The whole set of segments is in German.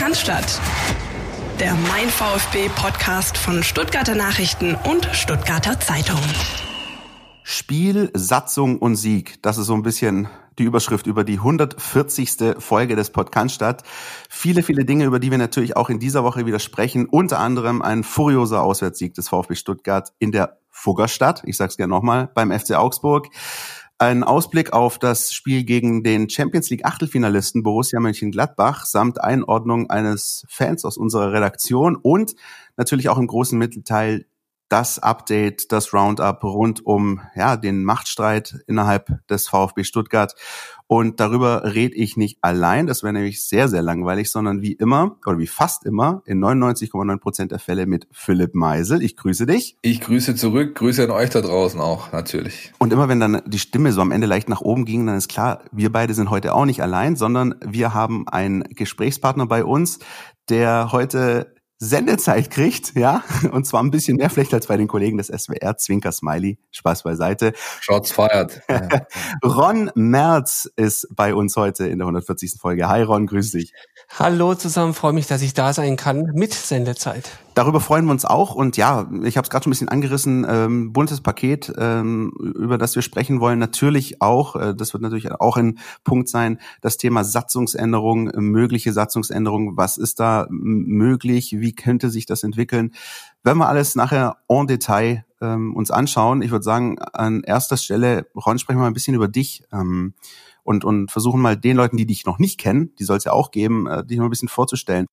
Kannstadt. Der Mein VfB Podcast von Stuttgarter Nachrichten und Stuttgarter Zeitung. Spiel, Satzung und Sieg. Das ist so ein bisschen die Überschrift über die 140. Folge des Podcast. Viele, viele Dinge, über die wir natürlich auch in dieser Woche wieder sprechen. Unter anderem ein furioser Auswärtssieg des VfB Stuttgart in der Fuggerstadt. Ich sag's gerne nochmal, beim FC Augsburg. Ein Ausblick auf das Spiel gegen den Champions League Achtelfinalisten Borussia Mönchengladbach samt Einordnung eines Fans aus unserer Redaktion und natürlich auch im großen Mittelteil das Update, das Roundup rund um ja, den Machtstreit innerhalb des VfB Stuttgart. Und darüber rede ich nicht allein, das wäre nämlich sehr, sehr langweilig, sondern wie immer oder wie fast immer in 99,9 Prozent der Fälle mit Philipp Meisel. Ich grüße dich. Ich grüße zurück, grüße an euch da draußen auch, natürlich. Und immer wenn dann die Stimme so am Ende leicht nach oben ging, dann ist klar, wir beide sind heute auch nicht allein, sondern wir haben einen Gesprächspartner bei uns, der heute Sendezeit kriegt, ja, und zwar ein bisschen mehr vielleicht als bei den Kollegen des SWR, Zwinker Smiley, Spaß beiseite. Shots feiert. Ron Merz ist bei uns heute in der 140. Folge. Hi Ron, grüß dich. Hallo zusammen, freue mich, dass ich da sein kann mit Sendezeit. Darüber freuen wir uns auch und ja, ich habe es gerade schon ein bisschen angerissen, ähm, buntes Paket, ähm, über das wir sprechen wollen. Natürlich auch, äh, das wird natürlich auch ein Punkt sein, das Thema Satzungsänderung, mögliche Satzungsänderung. Was ist da möglich? Wie könnte sich das entwickeln? Wenn wir alles nachher en Detail ähm, uns anschauen, ich würde sagen, an erster Stelle, Ron, sprechen wir mal ein bisschen über dich. Ähm, und, und versuchen mal den Leuten, die dich noch nicht kennen, die soll es ja auch geben, äh, dich mal ein bisschen vorzustellen.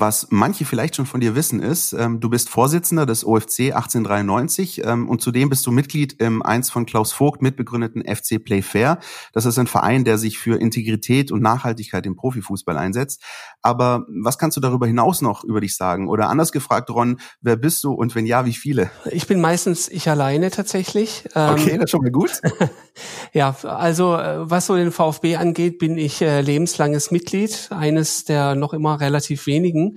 Was manche vielleicht schon von dir wissen ist, ähm, du bist Vorsitzender des OFC 1893 ähm, und zudem bist du Mitglied im eins von Klaus Vogt mitbegründeten FC Play Fair. Das ist ein Verein, der sich für Integrität und Nachhaltigkeit im Profifußball einsetzt. Aber was kannst du darüber hinaus noch über dich sagen? Oder anders gefragt, Ron, wer bist du und wenn ja, wie viele? Ich bin meistens ich alleine tatsächlich. Ähm, okay, das ist schon mal gut. ja, also äh, was so den VfB angeht, bin ich äh, lebenslanges Mitglied, eines der noch immer relativ wenigen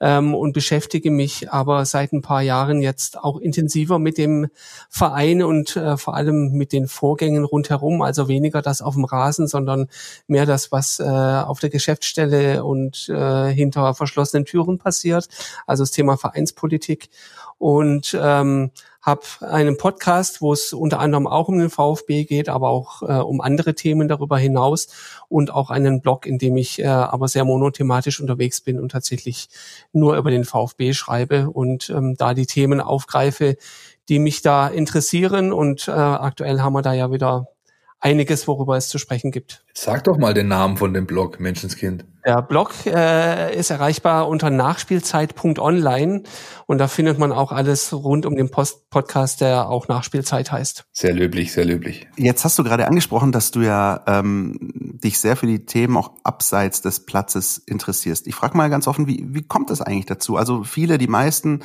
ähm, und beschäftige mich aber seit ein paar Jahren jetzt auch intensiver mit dem Verein und äh, vor allem mit den Vorgängen rundherum. Also weniger das auf dem Rasen, sondern mehr das, was äh, auf der Geschäftsstelle und äh, hinter verschlossenen Türen passiert. Also das Thema Vereinspolitik. Und ähm, habe einen Podcast, wo es unter anderem auch um den VfB geht, aber auch äh, um andere Themen darüber hinaus und auch einen Blog, in dem ich äh, aber sehr monothematisch unterwegs bin und tatsächlich nur über den VfB schreibe und ähm, da die Themen aufgreife, die mich da interessieren. Und äh, aktuell haben wir da ja wieder einiges, worüber es zu sprechen gibt. Sag doch mal den Namen von dem Blog, Menschenskind. Der Blog äh, ist erreichbar unter nachspielzeit.online und da findet man auch alles rund um den Post Podcast, der auch Nachspielzeit heißt. Sehr löblich, sehr löblich. Jetzt hast du gerade angesprochen, dass du ja ähm, dich sehr für die Themen auch abseits des Platzes interessierst. Ich frage mal ganz offen, wie, wie kommt das eigentlich dazu? Also viele, die meisten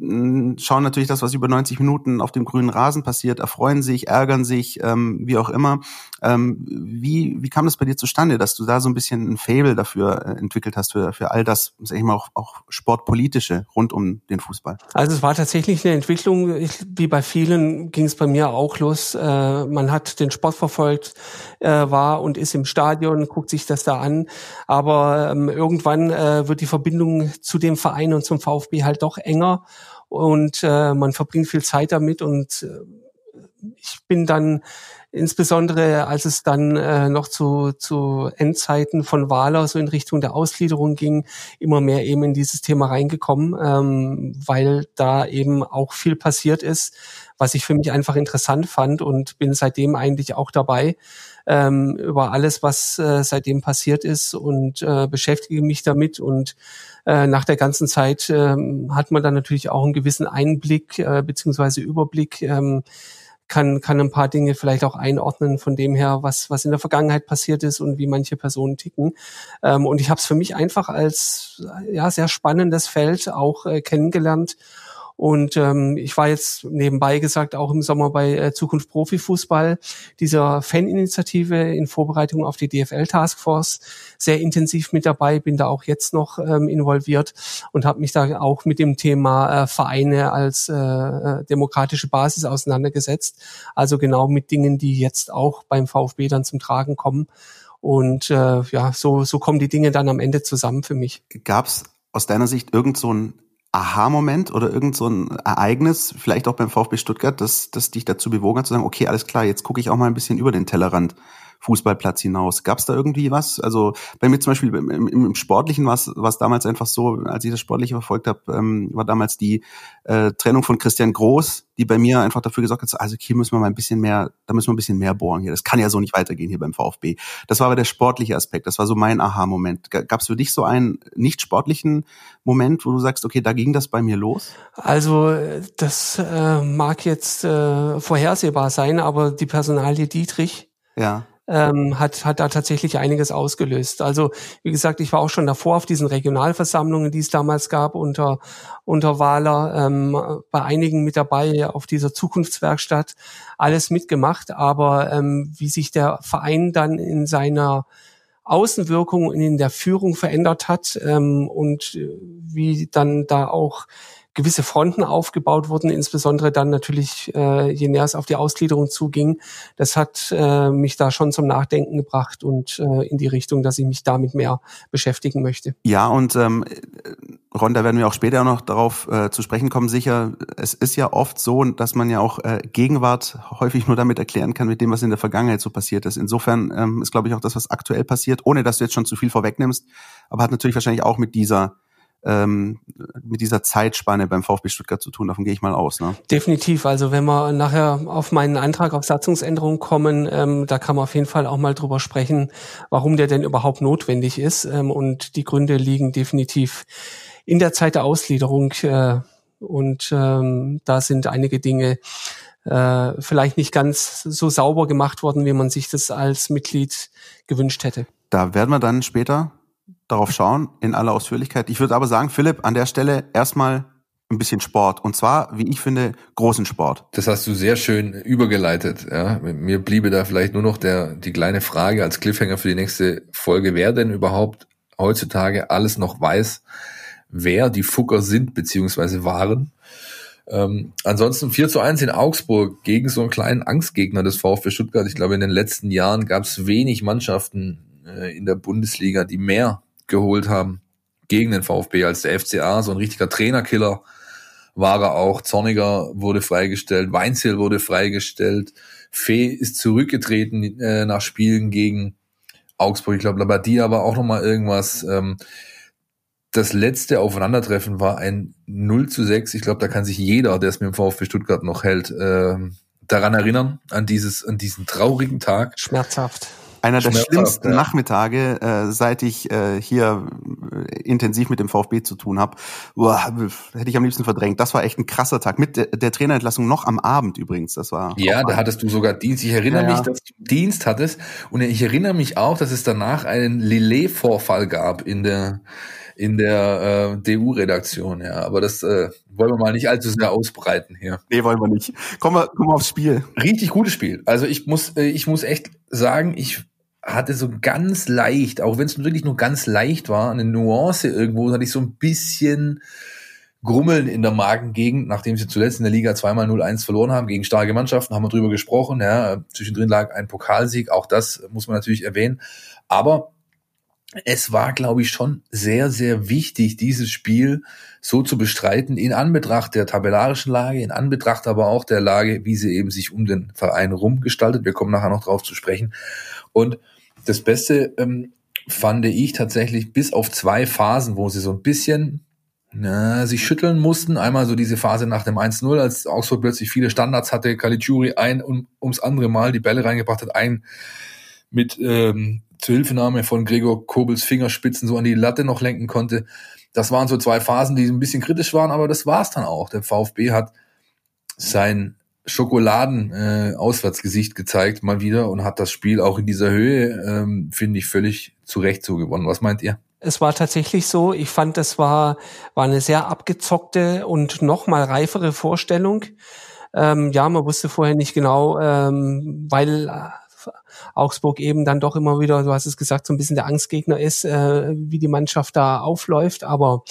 schauen natürlich das, was über 90 Minuten auf dem grünen Rasen passiert, erfreuen sich, ärgern sich, ähm, wie auch immer. Ähm, wie, wie kam das bei dir zustande, dass du da so ein bisschen ein Fable dafür äh, entwickelt hast, für, für all das, sag ich mal, auch, auch Sportpolitische rund um den Fußball? Also es war tatsächlich eine Entwicklung, ich, wie bei vielen ging es bei mir auch los. Äh, man hat den Sport verfolgt, äh, war und ist im Stadion, guckt sich das da an, aber ähm, irgendwann äh, wird die Verbindung zu dem Verein und zum VfB halt doch enger und äh, man verbringt viel Zeit damit und äh, ich bin dann insbesondere, als es dann äh, noch zu, zu Endzeiten von Wahler so in Richtung der Ausgliederung ging, immer mehr eben in dieses Thema reingekommen, ähm, weil da eben auch viel passiert ist, was ich für mich einfach interessant fand und bin seitdem eigentlich auch dabei ähm, über alles, was äh, seitdem passiert ist und äh, beschäftige mich damit und äh, nach der ganzen Zeit äh, hat man dann natürlich auch einen gewissen Einblick äh, beziehungsweise Überblick, ähm, kann, kann ein paar Dinge vielleicht auch einordnen von dem her, was, was in der Vergangenheit passiert ist und wie manche Personen ticken. Ähm, und ich habe es für mich einfach als ja, sehr spannendes Feld auch äh, kennengelernt und ähm, ich war jetzt nebenbei gesagt auch im Sommer bei äh, Zukunft Profifußball, dieser Faninitiative in Vorbereitung auf die DFL Taskforce, sehr intensiv mit dabei, bin da auch jetzt noch ähm, involviert und habe mich da auch mit dem Thema äh, Vereine als äh, äh demokratische Basis auseinandergesetzt. Also genau mit Dingen, die jetzt auch beim VfB dann zum Tragen kommen. Und äh, ja, so, so kommen die Dinge dann am Ende zusammen für mich. Gab es aus deiner Sicht irgend so ein Aha-Moment oder irgend so ein Ereignis, vielleicht auch beim VfB Stuttgart, das, das dich dazu bewogen hat zu sagen, okay, alles klar, jetzt gucke ich auch mal ein bisschen über den Tellerrand Fußballplatz hinaus. Gab es da irgendwie was? Also bei mir zum Beispiel im, im, Sportlichen war es damals einfach so, als ich das Sportliche verfolgt habe, ähm, war damals die äh, Trennung von Christian Groß, die bei mir einfach dafür gesorgt hat, also hier müssen wir mal ein bisschen mehr, da müssen wir ein bisschen mehr bohren hier. Das kann ja so nicht weitergehen hier beim VfB. Das war aber der sportliche Aspekt. Das war so mein Aha-Moment. Gab es für dich so einen nicht sportlichen Moment, wo du sagst, okay, da ging das bei mir los? Also das äh, mag jetzt äh, vorhersehbar sein, aber die Personalie Dietrich. Ja ähm, hat, hat da tatsächlich einiges ausgelöst. Also wie gesagt, ich war auch schon davor auf diesen Regionalversammlungen, die es damals gab unter, unter Wahler, ähm, bei einigen mit dabei auf dieser Zukunftswerkstatt, alles mitgemacht. Aber ähm, wie sich der Verein dann in seiner Außenwirkung und in der Führung verändert hat ähm, und wie dann da auch gewisse Fronten aufgebaut wurden, insbesondere dann natürlich, äh, je näher es auf die Ausgliederung zuging. Das hat äh, mich da schon zum Nachdenken gebracht und äh, in die Richtung, dass ich mich damit mehr beschäftigen möchte. Ja, und ähm, Ron, da werden wir auch später noch darauf äh, zu sprechen kommen. Sicher, es ist ja oft so, dass man ja auch äh, Gegenwart häufig nur damit erklären kann, mit dem, was in der Vergangenheit so passiert ist. Insofern ähm, ist, glaube ich, auch das, was aktuell passiert, ohne dass du jetzt schon zu viel vorwegnimmst, aber hat natürlich wahrscheinlich auch mit dieser ähm, mit dieser Zeitspanne beim VfB Stuttgart zu tun. Davon gehe ich mal aus. Ne? Definitiv. Also wenn wir nachher auf meinen Antrag auf Satzungsänderung kommen, ähm, da kann man auf jeden Fall auch mal drüber sprechen, warum der denn überhaupt notwendig ist. Ähm, und die Gründe liegen definitiv in der Zeit der Ausgliederung. Äh, und ähm, da sind einige Dinge äh, vielleicht nicht ganz so sauber gemacht worden, wie man sich das als Mitglied gewünscht hätte. Da werden wir dann später darauf schauen, in aller Ausführlichkeit. Ich würde aber sagen, Philipp, an der Stelle erstmal ein bisschen Sport. Und zwar, wie ich finde, großen Sport. Das hast du sehr schön übergeleitet. Ja. Mir bliebe da vielleicht nur noch der, die kleine Frage als Cliffhanger für die nächste Folge, wer denn überhaupt heutzutage alles noch weiß, wer die Fucker sind beziehungsweise waren. Ähm, ansonsten 4 zu 1 in Augsburg gegen so einen kleinen Angstgegner des VfB Stuttgart. Ich glaube, in den letzten Jahren gab es wenig Mannschaften äh, in der Bundesliga, die mehr geholt haben gegen den VfB als der FCA. So ein richtiger Trainerkiller war er auch. Zorniger wurde freigestellt, Weinzel wurde freigestellt, Fee ist zurückgetreten äh, nach Spielen gegen Augsburg. Ich glaube, Labadia war auch nochmal irgendwas. Ähm, das letzte Aufeinandertreffen war ein 0 zu 6. Ich glaube, da kann sich jeder, der es mit dem VfB Stuttgart noch hält, äh, daran erinnern, an dieses, an diesen traurigen Tag. Schmerzhaft. Einer der schlimmsten ja. Nachmittage, äh, seit ich äh, hier äh, intensiv mit dem VfB zu tun habe. Hätte ich am liebsten verdrängt. Das war echt ein krasser Tag. Mit der, der Trainerentlassung noch am Abend übrigens. Das war. Ja, da hattest du sogar Dienst. Ich erinnere ja, mich, dass du Dienst hattest. Und ich erinnere mich auch, dass es danach einen Lillet-Vorfall gab in der in der äh, DU-Redaktion, ja. Aber das äh, wollen wir mal nicht allzu sehr ausbreiten hier. Nee, wollen wir nicht. Kommen wir, kommen wir aufs Spiel. Richtig gutes Spiel. Also ich muss, äh, ich muss echt sagen, ich hatte so ganz leicht, auch wenn es wirklich nur ganz leicht war, eine Nuance irgendwo, hatte ich so ein bisschen Grummeln in der Magengegend, nachdem sie zuletzt in der Liga zweimal 0-1 verloren haben gegen starke Mannschaften, haben wir drüber gesprochen. Ja, zwischendrin lag ein Pokalsieg, auch das muss man natürlich erwähnen. Aber es war, glaube ich, schon sehr, sehr wichtig, dieses Spiel so zu bestreiten, in Anbetracht der tabellarischen Lage, in Anbetracht aber auch der Lage, wie sie eben sich um den Verein rumgestaltet. Wir kommen nachher noch drauf zu sprechen. Und das Beste ähm, fand ich tatsächlich bis auf zwei Phasen, wo sie so ein bisschen na, sich schütteln mussten. Einmal so diese Phase nach dem 1-0, als Augsburg plötzlich viele Standards hatte, Caligiuri ein und ums andere Mal die Bälle reingebracht hat, ein mit ähm, Zuhilfenahme von Gregor Kobels Fingerspitzen so an die Latte noch lenken konnte. Das waren so zwei Phasen, die ein bisschen kritisch waren, aber das war's dann auch. Der VfB hat sein Schokoladen-Auswärtsgesicht äh, gezeigt mal wieder und hat das Spiel auch in dieser Höhe, ähm, finde ich, völlig zu Recht so gewonnen. Was meint ihr? Es war tatsächlich so. Ich fand, das war, war eine sehr abgezockte und noch mal reifere Vorstellung. Ähm, ja, man wusste vorher nicht genau, ähm, weil Augsburg eben dann doch immer wieder, du hast es gesagt, so ein bisschen der Angstgegner ist, äh, wie die Mannschaft da aufläuft. Aber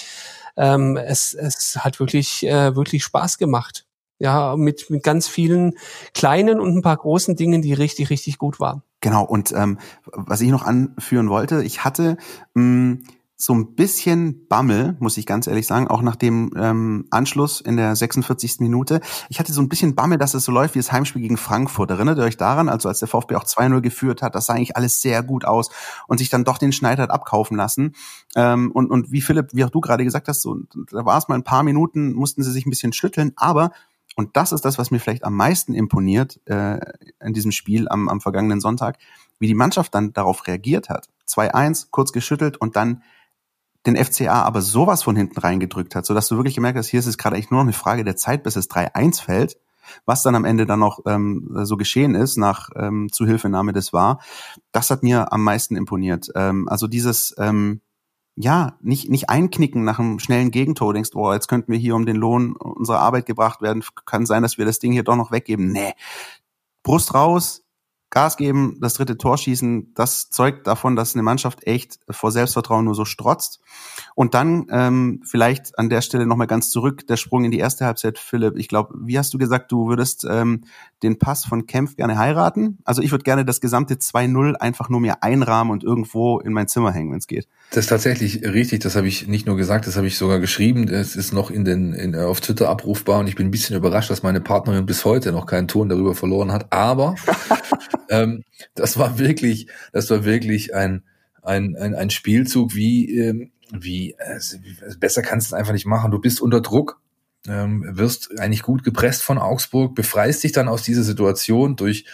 ähm, es, es hat wirklich, äh, wirklich Spaß gemacht. Ja, mit, mit ganz vielen kleinen und ein paar großen Dingen, die richtig, richtig gut waren. Genau, und ähm, was ich noch anführen wollte, ich hatte mh, so ein bisschen Bammel, muss ich ganz ehrlich sagen, auch nach dem ähm, Anschluss in der 46. Minute. Ich hatte so ein bisschen Bammel, dass es so läuft wie das Heimspiel gegen Frankfurt. Erinnert ihr euch daran, also als der VfB auch 2-0 geführt hat, das sah eigentlich alles sehr gut aus und sich dann doch den Schneider hat abkaufen lassen. Ähm, und, und wie Philipp, wie auch du gerade gesagt hast, so, da war es mal ein paar Minuten, mussten sie sich ein bisschen schütteln, aber und das ist das, was mir vielleicht am meisten imponiert äh, in diesem Spiel am, am vergangenen Sonntag, wie die Mannschaft dann darauf reagiert hat. 2-1, kurz geschüttelt und dann den FCA aber sowas von hinten reingedrückt hat, sodass du wirklich gemerkt hast, hier ist es gerade eigentlich nur noch eine Frage der Zeit, bis es 3-1 fällt. Was dann am Ende dann noch ähm, so geschehen ist, nach ähm, Zuhilfenahme des war, das hat mir am meisten imponiert. Ähm, also dieses, ähm, ja, nicht, nicht einknicken nach einem schnellen Gegentor, du denkst, boah, jetzt könnten wir hier um den Lohn unserer Arbeit gebracht werden, kann sein, dass wir das Ding hier doch noch weggeben. Nee. Brust raus, Gas geben, das dritte Tor schießen, das zeugt davon, dass eine Mannschaft echt vor Selbstvertrauen nur so strotzt. Und dann ähm, vielleicht an der Stelle nochmal ganz zurück, der Sprung in die erste Halbzeit, Philipp. Ich glaube, wie hast du gesagt, du würdest ähm, den Pass von Kempf gerne heiraten? Also ich würde gerne das gesamte 2-0 einfach nur mir einrahmen und irgendwo in mein Zimmer hängen, wenn es geht. Das ist tatsächlich richtig, das habe ich nicht nur gesagt, das habe ich sogar geschrieben. Es ist noch in den, in, auf Twitter abrufbar und ich bin ein bisschen überrascht, dass meine Partnerin bis heute noch keinen Ton darüber verloren hat. Aber ähm, das war wirklich, das war wirklich ein, ein, ein, ein Spielzug wie, ähm, wie, äh, besser kannst du es einfach nicht machen. Du bist unter Druck, ähm, wirst eigentlich gut gepresst von Augsburg, befreist dich dann aus dieser Situation durch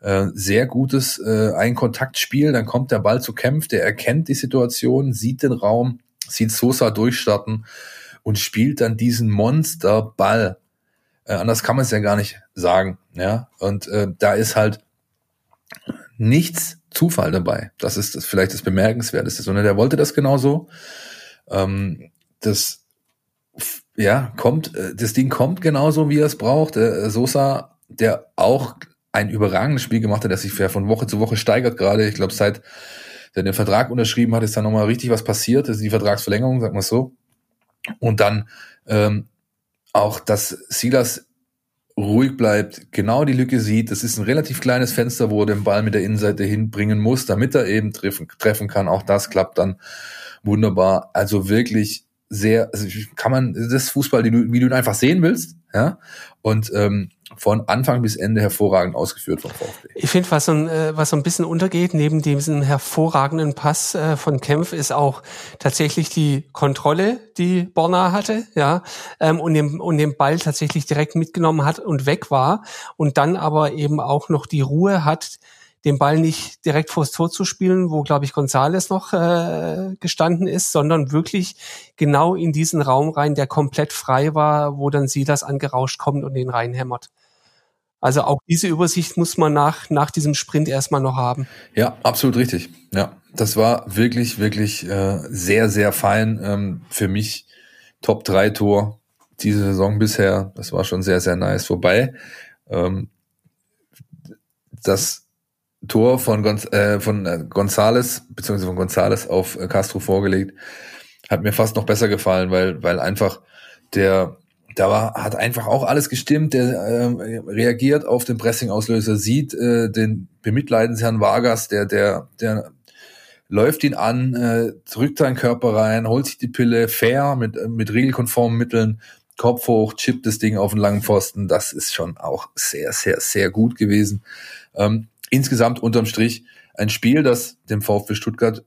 äh, sehr gutes äh, Ein-Kontakt-Spiel. Dann kommt der Ball zu Kämpf, der erkennt die Situation, sieht den Raum, sieht Sosa durchstarten und spielt dann diesen Monsterball. Äh, anders kann man es ja gar nicht sagen. Ja, und äh, da ist halt nichts Zufall dabei. Das ist das vielleicht das Bemerkenswerteste, sondern der wollte das genauso. Ähm, das ja kommt, äh, das Ding kommt genauso, wie er es braucht. Äh, Sosa, der auch ein überragendes Spiel gemacht hat, der sich von Woche zu Woche steigert gerade. Ich glaube, seit er den Vertrag unterschrieben hat, ist da nochmal richtig was passiert. Das ist die Vertragsverlängerung, sagen wir so. Und dann ähm, auch, dass Silas ruhig bleibt, genau die Lücke sieht. Das ist ein relativ kleines Fenster, wo er den Ball mit der Innenseite hinbringen muss, damit er eben treffen, treffen kann. Auch das klappt dann wunderbar. Also wirklich sehr, also kann man, das Fußball, wie du, wie du ihn einfach sehen willst, ja. Und ähm, von Anfang bis Ende hervorragend ausgeführt vom VfB. Ich finde, was so, ein, äh, was so ein bisschen untergeht, neben diesem hervorragenden Pass äh, von Kempf, ist auch tatsächlich die Kontrolle, die Borna hatte, ja, ähm, und, den, und den Ball tatsächlich direkt mitgenommen hat und weg war und dann aber eben auch noch die Ruhe hat, den Ball nicht direkt vors Tor zu spielen, wo, glaube ich, Gonzales noch äh, gestanden ist, sondern wirklich genau in diesen Raum rein, der komplett frei war, wo dann Silas angerauscht kommt und den reinhämmert. Also auch diese Übersicht muss man nach, nach diesem Sprint erstmal noch haben. Ja, absolut richtig. Ja, das war wirklich, wirklich äh, sehr, sehr fein. Ähm, für mich Top 3 Tor diese Saison bisher. Das war schon sehr, sehr nice. Wobei ähm, das Tor von, Gonz äh, von äh, Gonzales, beziehungsweise von Gonzales auf äh, Castro vorgelegt, hat mir fast noch besser gefallen, weil, weil einfach der da war, hat einfach auch alles gestimmt. Der äh, reagiert auf den Pressing-Auslöser, sieht äh, den Bemitleidensherrn Vargas, der, der, der läuft ihn an, äh, drückt seinen Körper rein, holt sich die Pille fair mit, mit regelkonformen Mitteln, Kopf hoch, chippt das Ding auf den langen Pfosten. Das ist schon auch sehr, sehr, sehr gut gewesen. Ähm, insgesamt unterm Strich ein Spiel, das dem VfB Stuttgart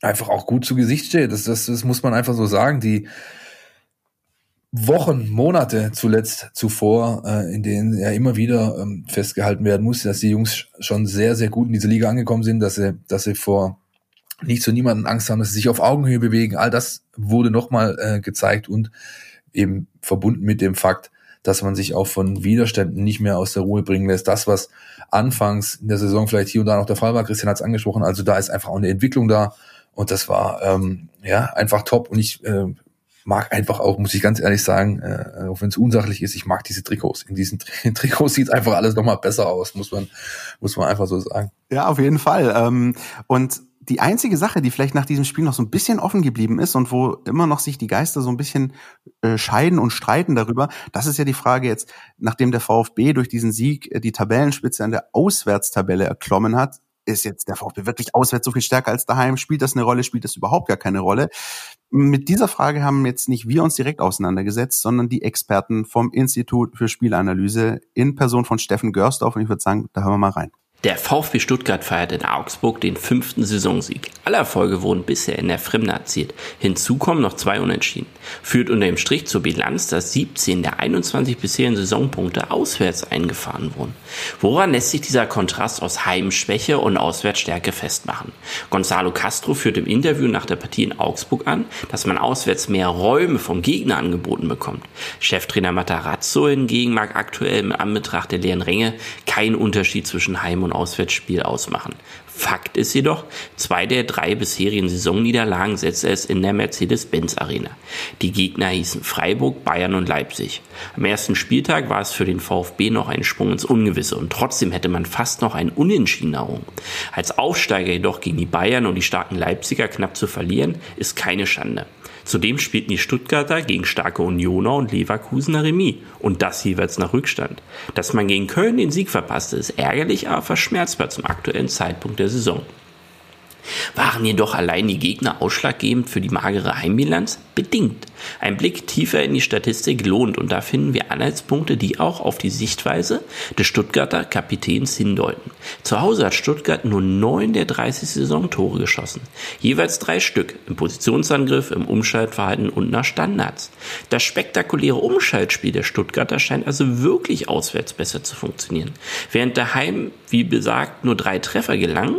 einfach auch gut zu Gesicht steht. Das, das, das muss man einfach so sagen. Die, Wochen, Monate zuletzt zuvor, äh, in denen ja immer wieder ähm, festgehalten werden muss, dass die Jungs schon sehr, sehr gut in diese Liga angekommen sind, dass sie, dass sie vor nicht zu niemanden Angst haben, dass sie sich auf Augenhöhe bewegen. All das wurde nochmal äh, gezeigt und eben verbunden mit dem Fakt, dass man sich auch von Widerständen nicht mehr aus der Ruhe bringen lässt. Das, was anfangs in der Saison vielleicht hier und da noch der Fall war, Christian hat es angesprochen, also da ist einfach auch eine Entwicklung da und das war ähm, ja einfach top und ich äh, mag einfach auch, muss ich ganz ehrlich sagen, äh, auch wenn es unsachlich ist, ich mag diese Trikots. In diesen Tri Trikots sieht einfach alles nochmal besser aus, muss man, muss man einfach so sagen. Ja, auf jeden Fall. Ähm, und die einzige Sache, die vielleicht nach diesem Spiel noch so ein bisschen offen geblieben ist und wo immer noch sich die Geister so ein bisschen äh, scheiden und streiten darüber, das ist ja die Frage jetzt, nachdem der VfB durch diesen Sieg äh, die Tabellenspitze an der Auswärtstabelle erklommen hat, ist jetzt der VfB wirklich auswärts so viel stärker als daheim? Spielt das eine Rolle? Spielt das überhaupt gar keine Rolle? Mit dieser Frage haben jetzt nicht wir uns direkt auseinandergesetzt, sondern die Experten vom Institut für Spielanalyse in Person von Steffen Görsdorf. Und ich würde sagen, da hören wir mal rein. Der VfB Stuttgart feiert in Augsburg den fünften Saisonsieg. Alle Erfolge wurden bisher in der Fremde erzielt. Hinzu kommen noch zwei Unentschieden. Führt unter dem Strich zur Bilanz, dass 17 der 21 bisherigen Saisonpunkte auswärts eingefahren wurden. Woran lässt sich dieser Kontrast aus Heimschwäche und Auswärtsstärke festmachen? Gonzalo Castro führt im Interview nach der Partie in Augsburg an, dass man auswärts mehr Räume vom Gegner angeboten bekommt. Cheftrainer Matarazzo hingegen mag aktuell im Anbetracht der leeren Ränge keinen Unterschied zwischen Heim und und Auswärtsspiel ausmachen. Fakt ist jedoch, zwei der drei bisherigen Saisonniederlagen setzte es in der Mercedes-Benz Arena. Die Gegner hießen Freiburg, Bayern und Leipzig. Am ersten Spieltag war es für den VfB noch ein Sprung ins Ungewisse und trotzdem hätte man fast noch ein Unentschieden errungen. Als Aufsteiger jedoch gegen die Bayern und die starken Leipziger knapp zu verlieren, ist keine Schande. Zudem spielten die Stuttgarter gegen starke Unioner und Leverkusener Remis und das jeweils nach Rückstand. Dass man gegen Köln den Sieg verpasste, ist ärgerlich, aber verschmerzbar zum aktuellen Zeitpunkt der Saison. Waren jedoch allein die Gegner ausschlaggebend für die magere Heimbilanz? Bedingt. Ein Blick tiefer in die Statistik lohnt und da finden wir Anhaltspunkte, die auch auf die Sichtweise des Stuttgarter Kapitäns hindeuten. Zu Hause hat Stuttgart nur neun der 30 Saisontore geschossen. Jeweils drei Stück im Positionsangriff, im Umschaltverhalten und nach Standards. Das spektakuläre Umschaltspiel der Stuttgarter scheint also wirklich auswärts besser zu funktionieren. Während daheim, wie besagt, nur drei Treffer gelangen,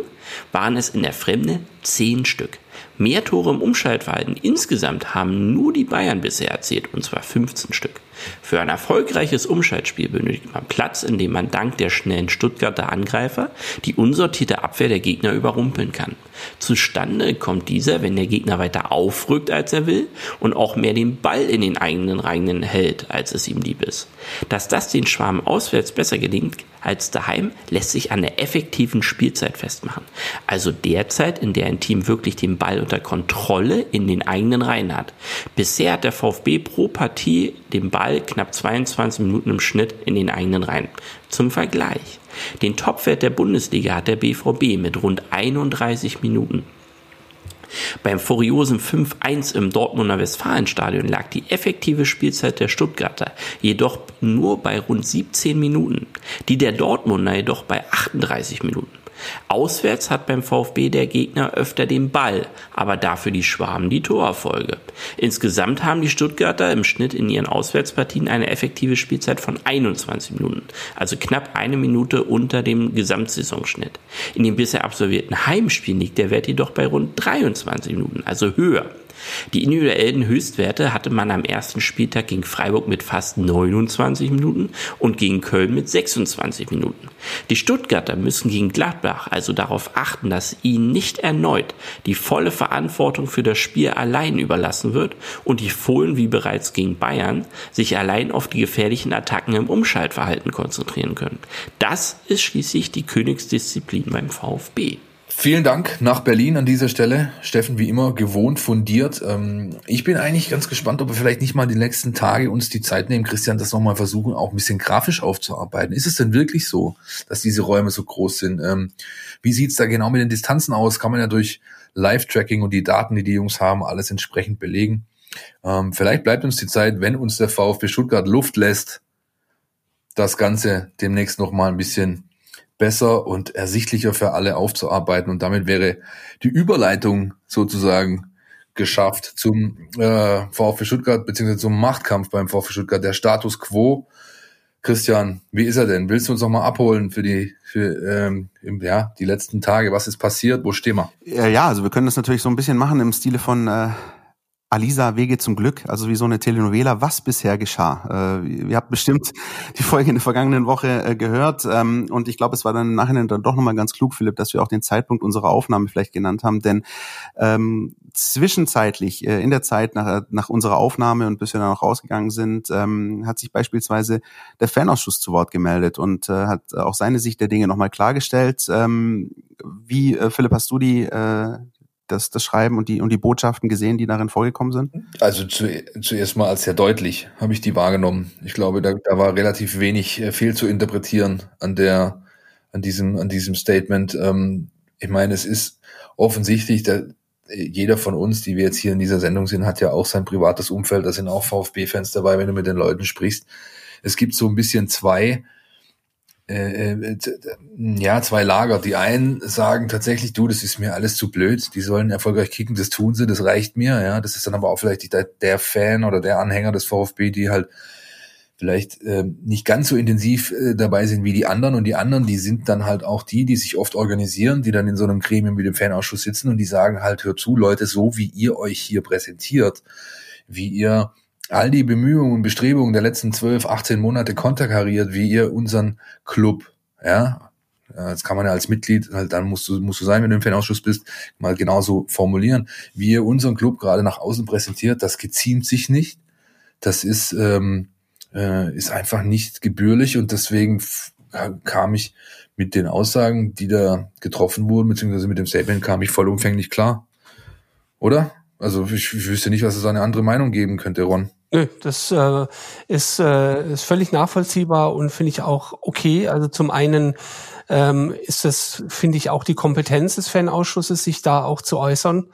waren es in der Fremde zehn Stück. Mehr Tore im Umschaltverhalten insgesamt haben nur die Bayern bisher erzielt, und zwar 15 Stück. Für ein erfolgreiches Umschaltspiel benötigt man Platz, in dem man dank der schnellen Stuttgarter Angreifer die unsortierte Abwehr der Gegner überrumpeln kann. Zustande kommt dieser, wenn der Gegner weiter aufrückt, als er will und auch mehr den Ball in den eigenen Reihen hält, als es ihm lieb ist. Dass das den Schwarm auswärts besser gelingt als daheim, lässt sich an der effektiven Spielzeit festmachen. Also der Zeit, in der ein Team wirklich den Ball unter Kontrolle in den eigenen Reihen hat. Bisher hat der VfB pro Partie den Ball knapp 22 Minuten im Schnitt in den eigenen Reihen. Zum Vergleich. Den Topwert der Bundesliga hat der BVB mit rund 31 Minuten. Beim furiosen 5-1 im Dortmunder Westfalenstadion lag die effektive Spielzeit der Stuttgarter jedoch nur bei rund 17 Minuten, die der Dortmunder jedoch bei 38 Minuten. Auswärts hat beim VfB der Gegner öfter den Ball, aber dafür die Schwaben die Torerfolge. Insgesamt haben die Stuttgarter im Schnitt in ihren Auswärtspartien eine effektive Spielzeit von 21 Minuten, also knapp eine Minute unter dem Gesamtsaisonschnitt. In den bisher absolvierten Heimspielen liegt der Wert jedoch bei rund 23 Minuten, also höher. Die individuellen Höchstwerte hatte man am ersten Spieltag gegen Freiburg mit fast 29 Minuten und gegen Köln mit 26 Minuten. Die Stuttgarter müssen gegen Gladbach also darauf achten, dass ihnen nicht erneut die volle Verantwortung für das Spiel allein überlassen wird und die Fohlen wie bereits gegen Bayern sich allein auf die gefährlichen Attacken im Umschaltverhalten konzentrieren können. Das ist schließlich die Königsdisziplin beim VfB. Vielen Dank nach Berlin an dieser Stelle. Steffen, wie immer, gewohnt fundiert. Ähm, ich bin eigentlich ganz gespannt, ob wir vielleicht nicht mal die nächsten Tage uns die Zeit nehmen, Christian, das nochmal versuchen, auch ein bisschen grafisch aufzuarbeiten. Ist es denn wirklich so, dass diese Räume so groß sind? Ähm, wie sieht's da genau mit den Distanzen aus? Kann man ja durch Live-Tracking und die Daten, die die Jungs haben, alles entsprechend belegen. Ähm, vielleicht bleibt uns die Zeit, wenn uns der VfB Stuttgart Luft lässt, das Ganze demnächst nochmal ein bisschen besser und ersichtlicher für alle aufzuarbeiten. Und damit wäre die Überleitung sozusagen geschafft zum äh, VfB Stuttgart beziehungsweise zum Machtkampf beim VfB Stuttgart, der Status Quo. Christian, wie ist er denn? Willst du uns noch mal abholen für die für ähm, ja die letzten Tage? Was ist passiert? Wo stehen wir? Ja, ja, also wir können das natürlich so ein bisschen machen im Stile von äh, Alisa Wege zum Glück, also wie so eine Telenovela, was bisher geschah. Äh, ihr habt bestimmt die Folge in der vergangenen Woche äh, gehört ähm, und ich glaube, es war dann im Nachhinein dann doch nochmal ganz klug, Philipp, dass wir auch den Zeitpunkt unserer Aufnahme vielleicht genannt haben, denn ähm, zwischenzeitlich, äh, in der Zeit nach, nach unserer Aufnahme und bis wir dann auch rausgegangen sind, ähm, hat sich beispielsweise der Fanausschuss zu Wort gemeldet und äh, hat auch seine Sicht der Dinge nochmal klargestellt. Ähm, wie, äh, Philipp, hast du die, äh, das, das Schreiben und die, und die Botschaften gesehen, die darin vorgekommen sind? Also zu, zuerst mal als sehr deutlich habe ich die wahrgenommen. Ich glaube, da, da war relativ wenig äh, fehl zu interpretieren an der, an diesem, an diesem Statement. Ähm, ich meine, es ist offensichtlich, da, jeder von uns, die wir jetzt hier in dieser Sendung sind, hat ja auch sein privates Umfeld. Da sind auch VfB-Fans dabei, wenn du mit den Leuten sprichst. Es gibt so ein bisschen zwei äh, äh ja, zwei Lager. Die einen sagen tatsächlich, du, das ist mir alles zu blöd, die sollen erfolgreich kicken, das tun sie, das reicht mir, ja. Das ist dann aber auch vielleicht der, der Fan oder der Anhänger des VfB, die halt vielleicht äh, nicht ganz so intensiv äh, dabei sind wie die anderen und die anderen, die sind dann halt auch die, die sich oft organisieren, die dann in so einem Gremium wie dem Fanausschuss sitzen und die sagen halt, hört zu, Leute, so wie ihr euch hier präsentiert, wie ihr all die Bemühungen und Bestrebungen der letzten 12, 18 Monate konterkariert, wie ihr unseren Club, ja, das kann man ja als Mitglied, halt dann musst du, musst du sein, wenn du im Fanausschuss bist, mal genauso formulieren, wie ihr unseren Club gerade nach außen präsentiert, das geziemt sich nicht. Das ist, ähm, äh, ist einfach nicht gebührlich und deswegen kam ich mit den Aussagen, die da getroffen wurden, beziehungsweise mit dem Statement kam ich vollumfänglich klar. Oder? Also ich, ich wüsste nicht, was es eine andere Meinung geben könnte, Ron. Nö, das äh, ist, äh, ist völlig nachvollziehbar und finde ich auch okay. Also zum einen ähm, ist das, finde ich, auch die Kompetenz des Fanausschusses, sich da auch zu äußern.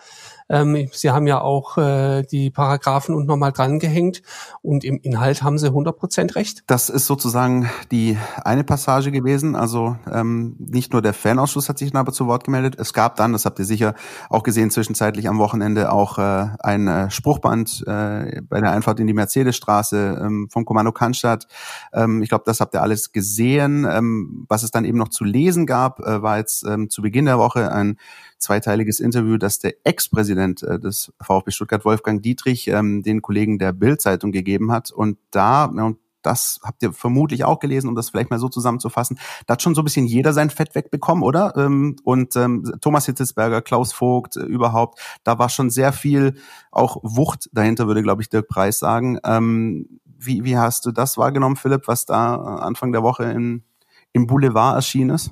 Ähm, Sie haben ja auch äh, die Paragraphen und nochmal dran gehängt und im Inhalt haben Sie 100 Prozent recht. Das ist sozusagen die eine Passage gewesen. Also ähm, nicht nur der Fanausschuss hat sich aber zu Wort gemeldet. Es gab dann, das habt ihr sicher auch gesehen, zwischenzeitlich am Wochenende auch äh, ein äh, Spruchband äh, bei der Einfahrt in die Mercedesstraße ähm, vom Kommando Cannstatt. Ähm, ich glaube, das habt ihr alles gesehen. Ähm, was es dann eben noch zu lesen gab, äh, war jetzt ähm, zu Beginn der Woche ein zweiteiliges Interview, das der Ex-Präsident äh, des VfB Stuttgart, Wolfgang Dietrich, ähm, den Kollegen der Bild-Zeitung gegeben hat. Und da, und das habt ihr vermutlich auch gelesen, um das vielleicht mal so zusammenzufassen. Da hat schon so ein bisschen jeder sein Fett wegbekommen, oder? Ähm, und ähm, Thomas Hitzelsberger, Klaus Vogt, äh, überhaupt, da war schon sehr viel auch Wucht dahinter, würde, glaube ich, Dirk Preis sagen. Ähm, wie, wie hast du das wahrgenommen, Philipp, was da Anfang der Woche in, im Boulevard erschienen ist?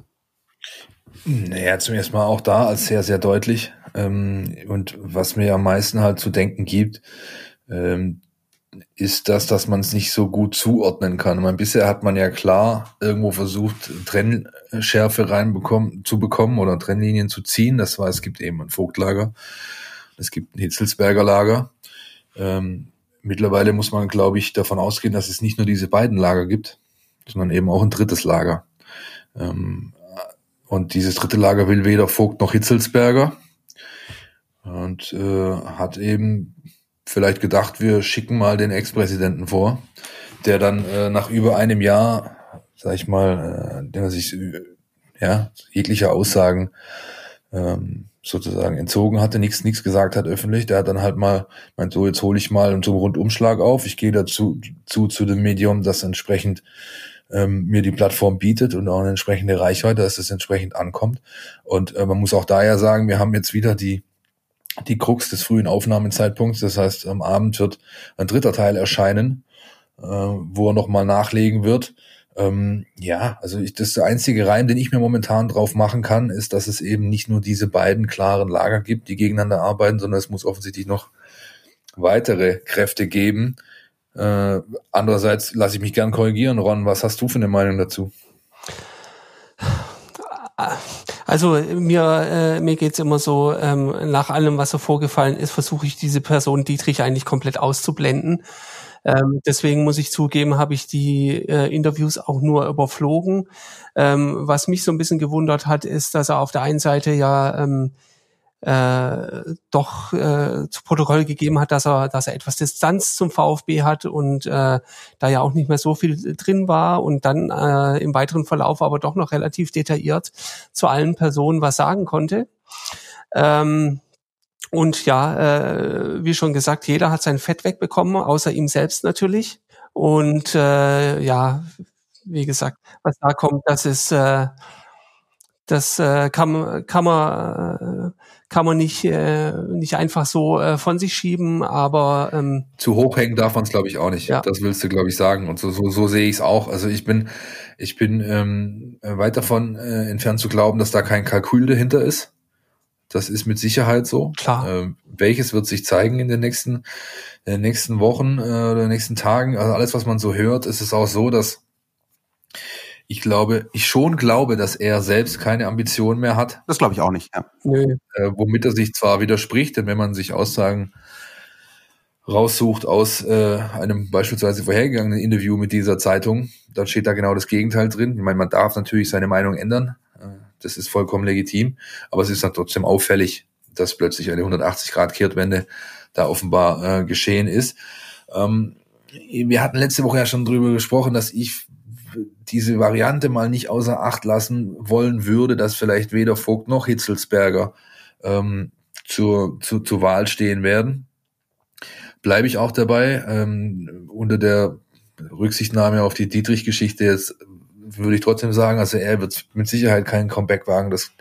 Naja, zum ersten Mal auch da als sehr, sehr deutlich. Ähm, und was mir am meisten halt zu denken gibt, ähm, ist das, dass man es nicht so gut zuordnen kann. meine, bisher hat man ja klar irgendwo versucht, Trennschärfe reinbekommen, zu bekommen oder Trennlinien zu ziehen. Das war, es gibt eben ein Vogtlager, es gibt ein Hitzelsberger Lager. Ähm, mittlerweile muss man, glaube ich, davon ausgehen, dass es nicht nur diese beiden Lager gibt, sondern eben auch ein drittes Lager. Ähm, und dieses dritte Lager will weder Vogt noch Hitzelsberger. Und äh, hat eben vielleicht gedacht, wir schicken mal den Ex-Präsidenten vor, der dann äh, nach über einem Jahr, sag ich mal, äh, der sich äh, ja jeglicher Aussagen ähm, sozusagen entzogen hatte, nichts nichts gesagt hat öffentlich. Der hat dann halt mal meint so, jetzt hole ich mal so einen Rundumschlag auf. Ich gehe dazu zu zu dem Medium, das entsprechend ähm, mir die Plattform bietet und auch eine entsprechende Reichweite, dass es entsprechend ankommt. Und äh, man muss auch daher sagen, wir haben jetzt wieder die die Krux des frühen Aufnahmezeitpunkts. Das heißt, am Abend wird ein dritter Teil erscheinen, äh, wo er nochmal nachlegen wird. Ähm, ja, also ich, das einzige Reim, den ich mir momentan drauf machen kann, ist, dass es eben nicht nur diese beiden klaren Lager gibt, die gegeneinander arbeiten, sondern es muss offensichtlich noch weitere Kräfte geben, äh, andererseits lasse ich mich gern korrigieren. Ron, was hast du für eine Meinung dazu? Also mir, äh, mir geht's immer so, ähm, nach allem, was so vorgefallen ist, versuche ich diese Person Dietrich eigentlich komplett auszublenden. Ähm, deswegen muss ich zugeben, habe ich die äh, Interviews auch nur überflogen. Ähm, was mich so ein bisschen gewundert hat, ist, dass er auf der einen Seite ja ähm, äh, doch äh, zu Protokoll gegeben hat, dass er, dass er etwas Distanz zum VfB hat und äh, da ja auch nicht mehr so viel drin war und dann äh, im weiteren Verlauf aber doch noch relativ detailliert zu allen Personen was sagen konnte. Ähm, Und ja, äh, wie schon gesagt, jeder hat sein Fett wegbekommen, außer ihm selbst natürlich. Und äh, ja, wie gesagt, was da kommt, das ist äh, das äh, kann, kann man äh, kann man nicht äh, nicht einfach so äh, von sich schieben, aber ähm, zu hoch hängen darf man es glaube ich auch nicht. Ja. Das willst du glaube ich sagen und so so, so sehe ich es auch. Also ich bin ich bin ähm, weit davon äh, entfernt zu glauben, dass da kein Kalkül dahinter ist. Das ist mit Sicherheit so. Klar. Ähm, welches wird sich zeigen in den nächsten, in den nächsten Wochen äh, oder nächsten Tagen? Also alles, was man so hört, ist es auch so, dass ich glaube, ich schon glaube, dass er selbst keine Ambition mehr hat. Das glaube ich auch nicht. Ja. nö. Äh, womit er sich zwar widerspricht, denn wenn man sich Aussagen raussucht aus äh, einem beispielsweise vorhergegangenen Interview mit dieser Zeitung, dann steht da genau das Gegenteil drin. Ich meine, man darf natürlich seine Meinung ändern. Äh, das ist vollkommen legitim, aber es ist dann trotzdem auffällig, dass plötzlich eine 180-Grad-Kehrtwende da offenbar äh, geschehen ist. Ähm, wir hatten letzte Woche ja schon drüber gesprochen, dass ich diese Variante mal nicht außer Acht lassen wollen würde, dass vielleicht weder Vogt noch Hitzelsberger ähm, zur, zu, zur Wahl stehen werden. Bleibe ich auch dabei. Ähm, unter der Rücksichtnahme auf die Dietrich-Geschichte jetzt würde ich trotzdem sagen, also er wird mit Sicherheit keinen Comeback wagen. Das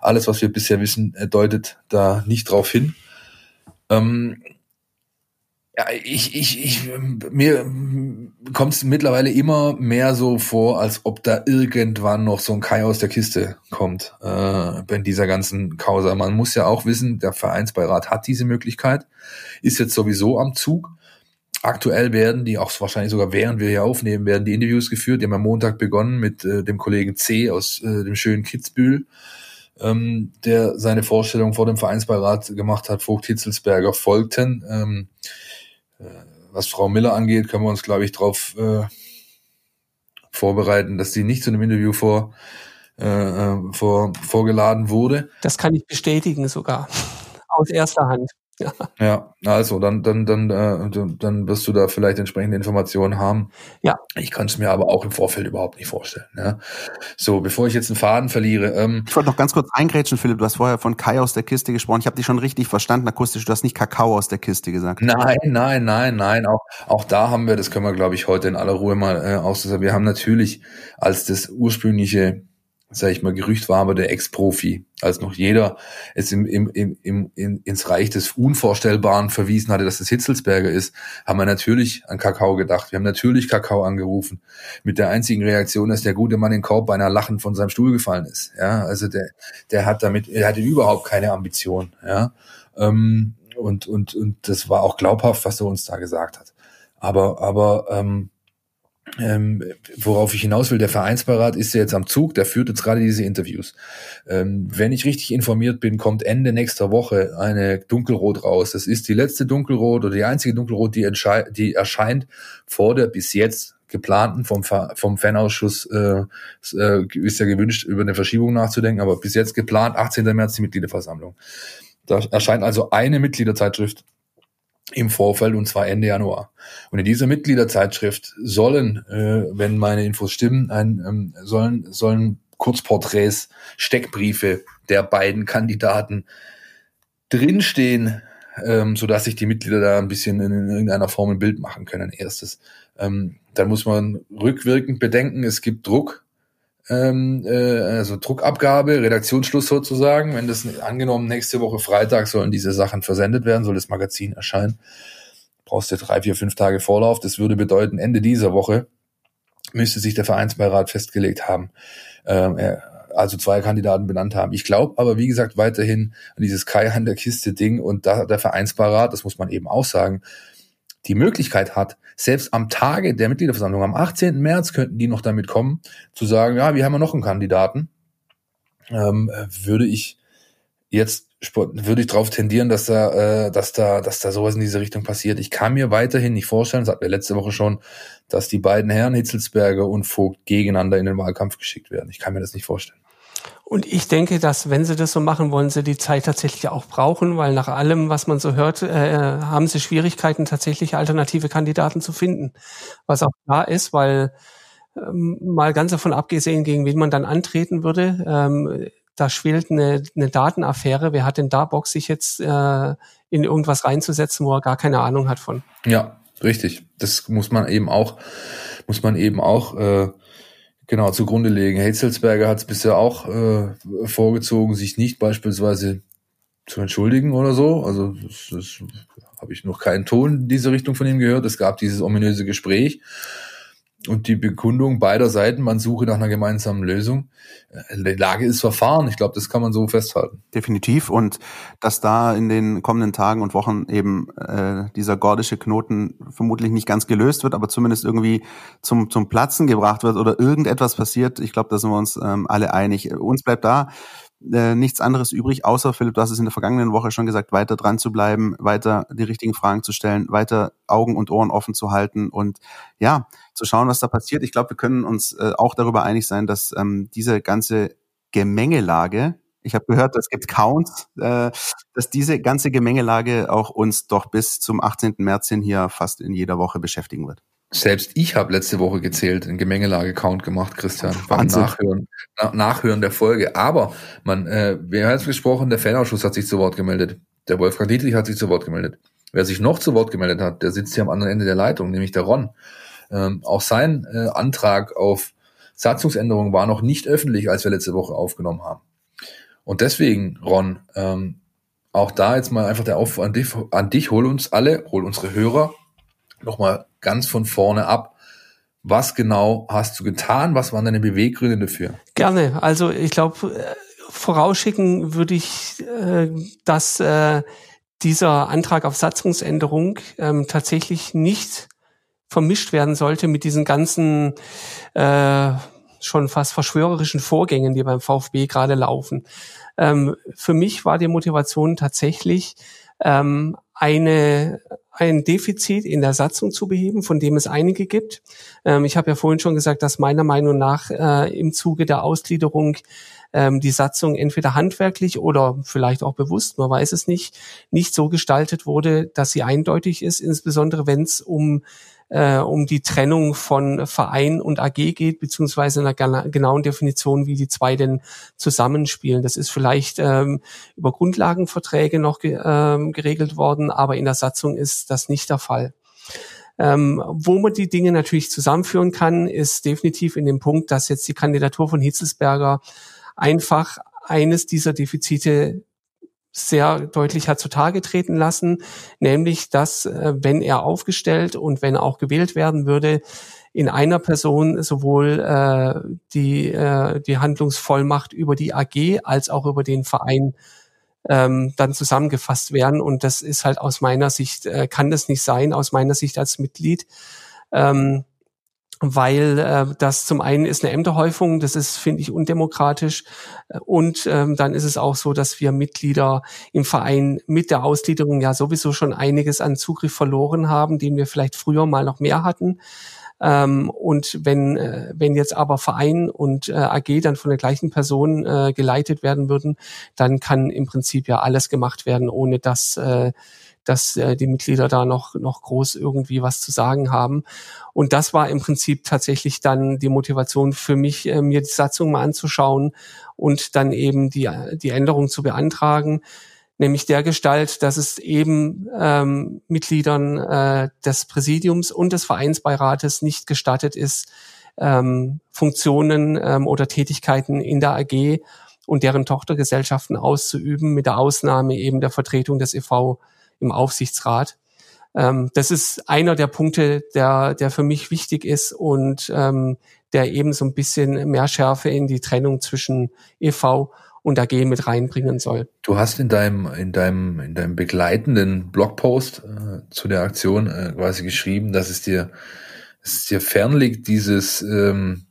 alles, was wir bisher wissen, deutet da nicht drauf hin. Ähm, ja, ich, ich, ich, mir kommt es mittlerweile immer mehr so vor, als ob da irgendwann noch so ein Kai aus der Kiste kommt äh, in dieser ganzen Causa. Man muss ja auch wissen, der Vereinsbeirat hat diese Möglichkeit, ist jetzt sowieso am Zug. Aktuell werden die, auch wahrscheinlich sogar während wir hier aufnehmen, werden die Interviews geführt. Die haben am Montag begonnen mit äh, dem Kollegen C aus äh, dem schönen Kitzbühel, ähm, der seine Vorstellung vor dem Vereinsbeirat gemacht hat. Vogt Hitzelsberger folgten. Ähm, was Frau Miller angeht, können wir uns, glaube ich, darauf äh, vorbereiten, dass sie nicht zu einem Interview vor, äh, äh, vor, vorgeladen wurde. Das kann ich bestätigen sogar. Aus erster Hand. Ja. ja, also dann, dann, dann, äh, dann wirst du da vielleicht entsprechende Informationen haben. Ja. Ich kann es mir aber auch im Vorfeld überhaupt nicht vorstellen. Ja. So, bevor ich jetzt einen Faden verliere. Ähm, ich wollte noch ganz kurz eingrätschen, Philipp. Du hast vorher von Kai aus der Kiste gesprochen. Ich habe dich schon richtig verstanden, akustisch. Du hast nicht Kakao aus der Kiste gesagt. Nein, nein, nein, nein. Auch, auch da haben wir, das können wir, glaube ich, heute in aller Ruhe mal äh, auszusagen. Wir haben natürlich als das ursprüngliche sag ich mal, Gerücht war aber der Ex-Profi, als noch jeder es im, im, im, im, in, ins Reich des Unvorstellbaren verwiesen hatte, dass es Hitzelsberger ist, haben wir natürlich an Kakao gedacht. Wir haben natürlich Kakao angerufen. Mit der einzigen Reaktion, dass der gute Mann in Korb beinahe lachend von seinem Stuhl gefallen ist. Ja, also der, der hat damit, er hatte überhaupt keine Ambition. Ja, ähm, und, und, und das war auch glaubhaft, was er uns da gesagt hat. Aber, aber, ähm, ähm, worauf ich hinaus will, der Vereinsbeirat ist ja jetzt am Zug, der führt jetzt gerade diese Interviews. Ähm, wenn ich richtig informiert bin, kommt Ende nächster Woche eine Dunkelrot raus. Das ist die letzte Dunkelrot oder die einzige Dunkelrot, die, die erscheint vor der bis jetzt geplanten vom, vom Fanausschuss äh, äh, ist ja gewünscht, über eine Verschiebung nachzudenken, aber bis jetzt geplant 18. März die Mitgliederversammlung. Da erscheint also eine Mitgliederzeitschrift im Vorfeld und zwar Ende Januar. Und in dieser Mitgliederzeitschrift sollen, äh, wenn meine Infos stimmen, ein, ähm, sollen, sollen Kurzporträts, Steckbriefe der beiden Kandidaten drinstehen, ähm, so dass sich die Mitglieder da ein bisschen in, in irgendeiner Form ein Bild machen können. Erstes. Ähm, dann muss man rückwirkend bedenken, es gibt Druck ähm, äh, also Druckabgabe, Redaktionsschluss sozusagen. Wenn das angenommen nächste Woche Freitag sollen diese Sachen versendet werden, soll das Magazin erscheinen. Brauchst du drei, vier, fünf Tage Vorlauf. Das würde bedeuten, Ende dieser Woche müsste sich der Vereinsbeirat festgelegt haben, ähm, also zwei Kandidaten benannt haben. Ich glaube aber, wie gesagt, weiterhin an dieses Kai an der Kiste Ding und da der Vereinsbeirat, das muss man eben auch sagen, die Möglichkeit hat, selbst am Tage der Mitgliederversammlung, am 18. März könnten die noch damit kommen, zu sagen, ja, wir haben ja noch einen Kandidaten, ähm, würde ich jetzt würde ich darauf tendieren, dass da, äh, dass da, dass da sowas in diese Richtung passiert. Ich kann mir weiterhin nicht vorstellen, das hatten wir letzte Woche schon, dass die beiden Herren Hitzelsberger und Vogt gegeneinander in den Wahlkampf geschickt werden. Ich kann mir das nicht vorstellen. Und ich denke, dass wenn sie das so machen, wollen sie die Zeit tatsächlich auch brauchen, weil nach allem, was man so hört, äh, haben sie Schwierigkeiten, tatsächlich alternative Kandidaten zu finden. Was auch klar ist, weil ähm, mal ganz davon abgesehen, gegen wen man dann antreten würde, ähm, da schwelt eine, eine Datenaffäre. Wer hat denn da Bock, sich jetzt äh, in irgendwas reinzusetzen, wo er gar keine Ahnung hat von? Ja, richtig. Das muss man eben auch, muss man eben auch äh, genau zugrunde legen. Hetzelsberger hat es bisher auch äh, vorgezogen, sich nicht beispielsweise zu entschuldigen oder so. Also das, das habe ich noch keinen Ton in diese Richtung von ihm gehört. Es gab dieses ominöse Gespräch und die Bekundung beider Seiten, man suche nach einer gemeinsamen Lösung. Äh, die Lage ist verfahren. Ich glaube, das kann man so festhalten. Definitiv. Und dass da in den kommenden Tagen und Wochen eben äh, dieser gordische Knoten vermutlich nicht ganz gelöst wird, aber zumindest irgendwie zum, zum Platzen gebracht wird oder irgendetwas passiert, ich glaube, da sind wir uns ähm, alle einig. Uns bleibt da äh, nichts anderes übrig, außer Philipp, du hast es in der vergangenen Woche schon gesagt, weiter dran zu bleiben, weiter die richtigen Fragen zu stellen, weiter Augen und Ohren offen zu halten und ja, zu schauen, was da passiert. Ich glaube, wir können uns äh, auch darüber einig sein, dass ähm, diese ganze Gemengelage, ich habe gehört, es gibt Counts, äh, dass diese ganze Gemengelage auch uns doch bis zum 18. März hin hier fast in jeder Woche beschäftigen wird. Selbst ich habe letzte Woche gezählt, einen Gemengelage-Count gemacht, Christian, beim Nachhören, na, Nachhören der Folge. Aber man, äh, wer hat gesprochen? Der Fanausschuss hat sich zu Wort gemeldet. Der Wolfgang Dietrich hat sich zu Wort gemeldet. Wer sich noch zu Wort gemeldet hat, der sitzt hier am anderen Ende der Leitung, nämlich der Ron. Ähm, auch sein äh, Antrag auf Satzungsänderung war noch nicht öffentlich, als wir letzte Woche aufgenommen haben. Und deswegen, Ron, ähm, auch da jetzt mal einfach der Aufruf an dich, an dich, hol uns alle, hol unsere Hörer nochmal ganz von vorne ab. Was genau hast du getan? Was waren deine Beweggründe dafür? Gerne. Also ich glaube, äh, vorausschicken würde ich, äh, dass äh, dieser Antrag auf Satzungsänderung ähm, tatsächlich nicht vermischt werden sollte mit diesen ganzen schon fast verschwörerischen Vorgängen, die beim VfB gerade laufen. Ähm, für mich war die Motivation tatsächlich ähm, eine ein Defizit in der Satzung zu beheben, von dem es einige gibt. Ähm, ich habe ja vorhin schon gesagt, dass meiner Meinung nach äh, im Zuge der Ausgliederung ähm, die Satzung entweder handwerklich oder vielleicht auch bewusst, man weiß es nicht, nicht so gestaltet wurde, dass sie eindeutig ist, insbesondere wenn es um äh, um die Trennung von Verein und AG geht, beziehungsweise einer genauen Definition, wie die zwei denn zusammenspielen. Das ist vielleicht ähm, über Grundlagenverträge noch ge ähm, geregelt worden, aber in der Satzung ist das nicht der Fall. Ähm, wo man die Dinge natürlich zusammenführen kann, ist definitiv in dem Punkt, dass jetzt die Kandidatur von Hitzelsberger einfach eines dieser Defizite sehr deutlich hat zutage treten lassen, nämlich dass, äh, wenn er aufgestellt und wenn auch gewählt werden würde, in einer Person sowohl äh, die, äh, die Handlungsvollmacht über die AG als auch über den Verein ähm, dann zusammengefasst werden. Und das ist halt aus meiner Sicht, äh, kann das nicht sein, aus meiner Sicht als Mitglied. Ähm, weil äh, das zum einen ist eine Ämterhäufung, das ist, finde ich, undemokratisch. Und ähm, dann ist es auch so, dass wir Mitglieder im Verein mit der Ausgliederung ja sowieso schon einiges an Zugriff verloren haben, den wir vielleicht früher mal noch mehr hatten. Ähm, und wenn, äh, wenn jetzt aber Verein und äh, AG dann von der gleichen Person äh, geleitet werden würden, dann kann im Prinzip ja alles gemacht werden, ohne dass äh, dass äh, die Mitglieder da noch, noch groß irgendwie was zu sagen haben. Und das war im Prinzip tatsächlich dann die Motivation für mich, äh, mir die Satzung mal anzuschauen und dann eben die, die Änderung zu beantragen nämlich der Gestalt, dass es eben ähm, Mitgliedern äh, des Präsidiums und des Vereinsbeirates nicht gestattet ist, ähm, Funktionen ähm, oder Tätigkeiten in der AG und deren Tochtergesellschaften auszuüben, mit der Ausnahme eben der Vertretung des EV im Aufsichtsrat. Ähm, das ist einer der Punkte, der, der für mich wichtig ist und ähm, der eben so ein bisschen mehr Schärfe in die Trennung zwischen EV und AG mit reinbringen soll. Du hast in deinem, in deinem, in deinem begleitenden Blogpost äh, zu der Aktion äh, quasi geschrieben, dass es dir, dass es dir fernliegt, dieses, ähm,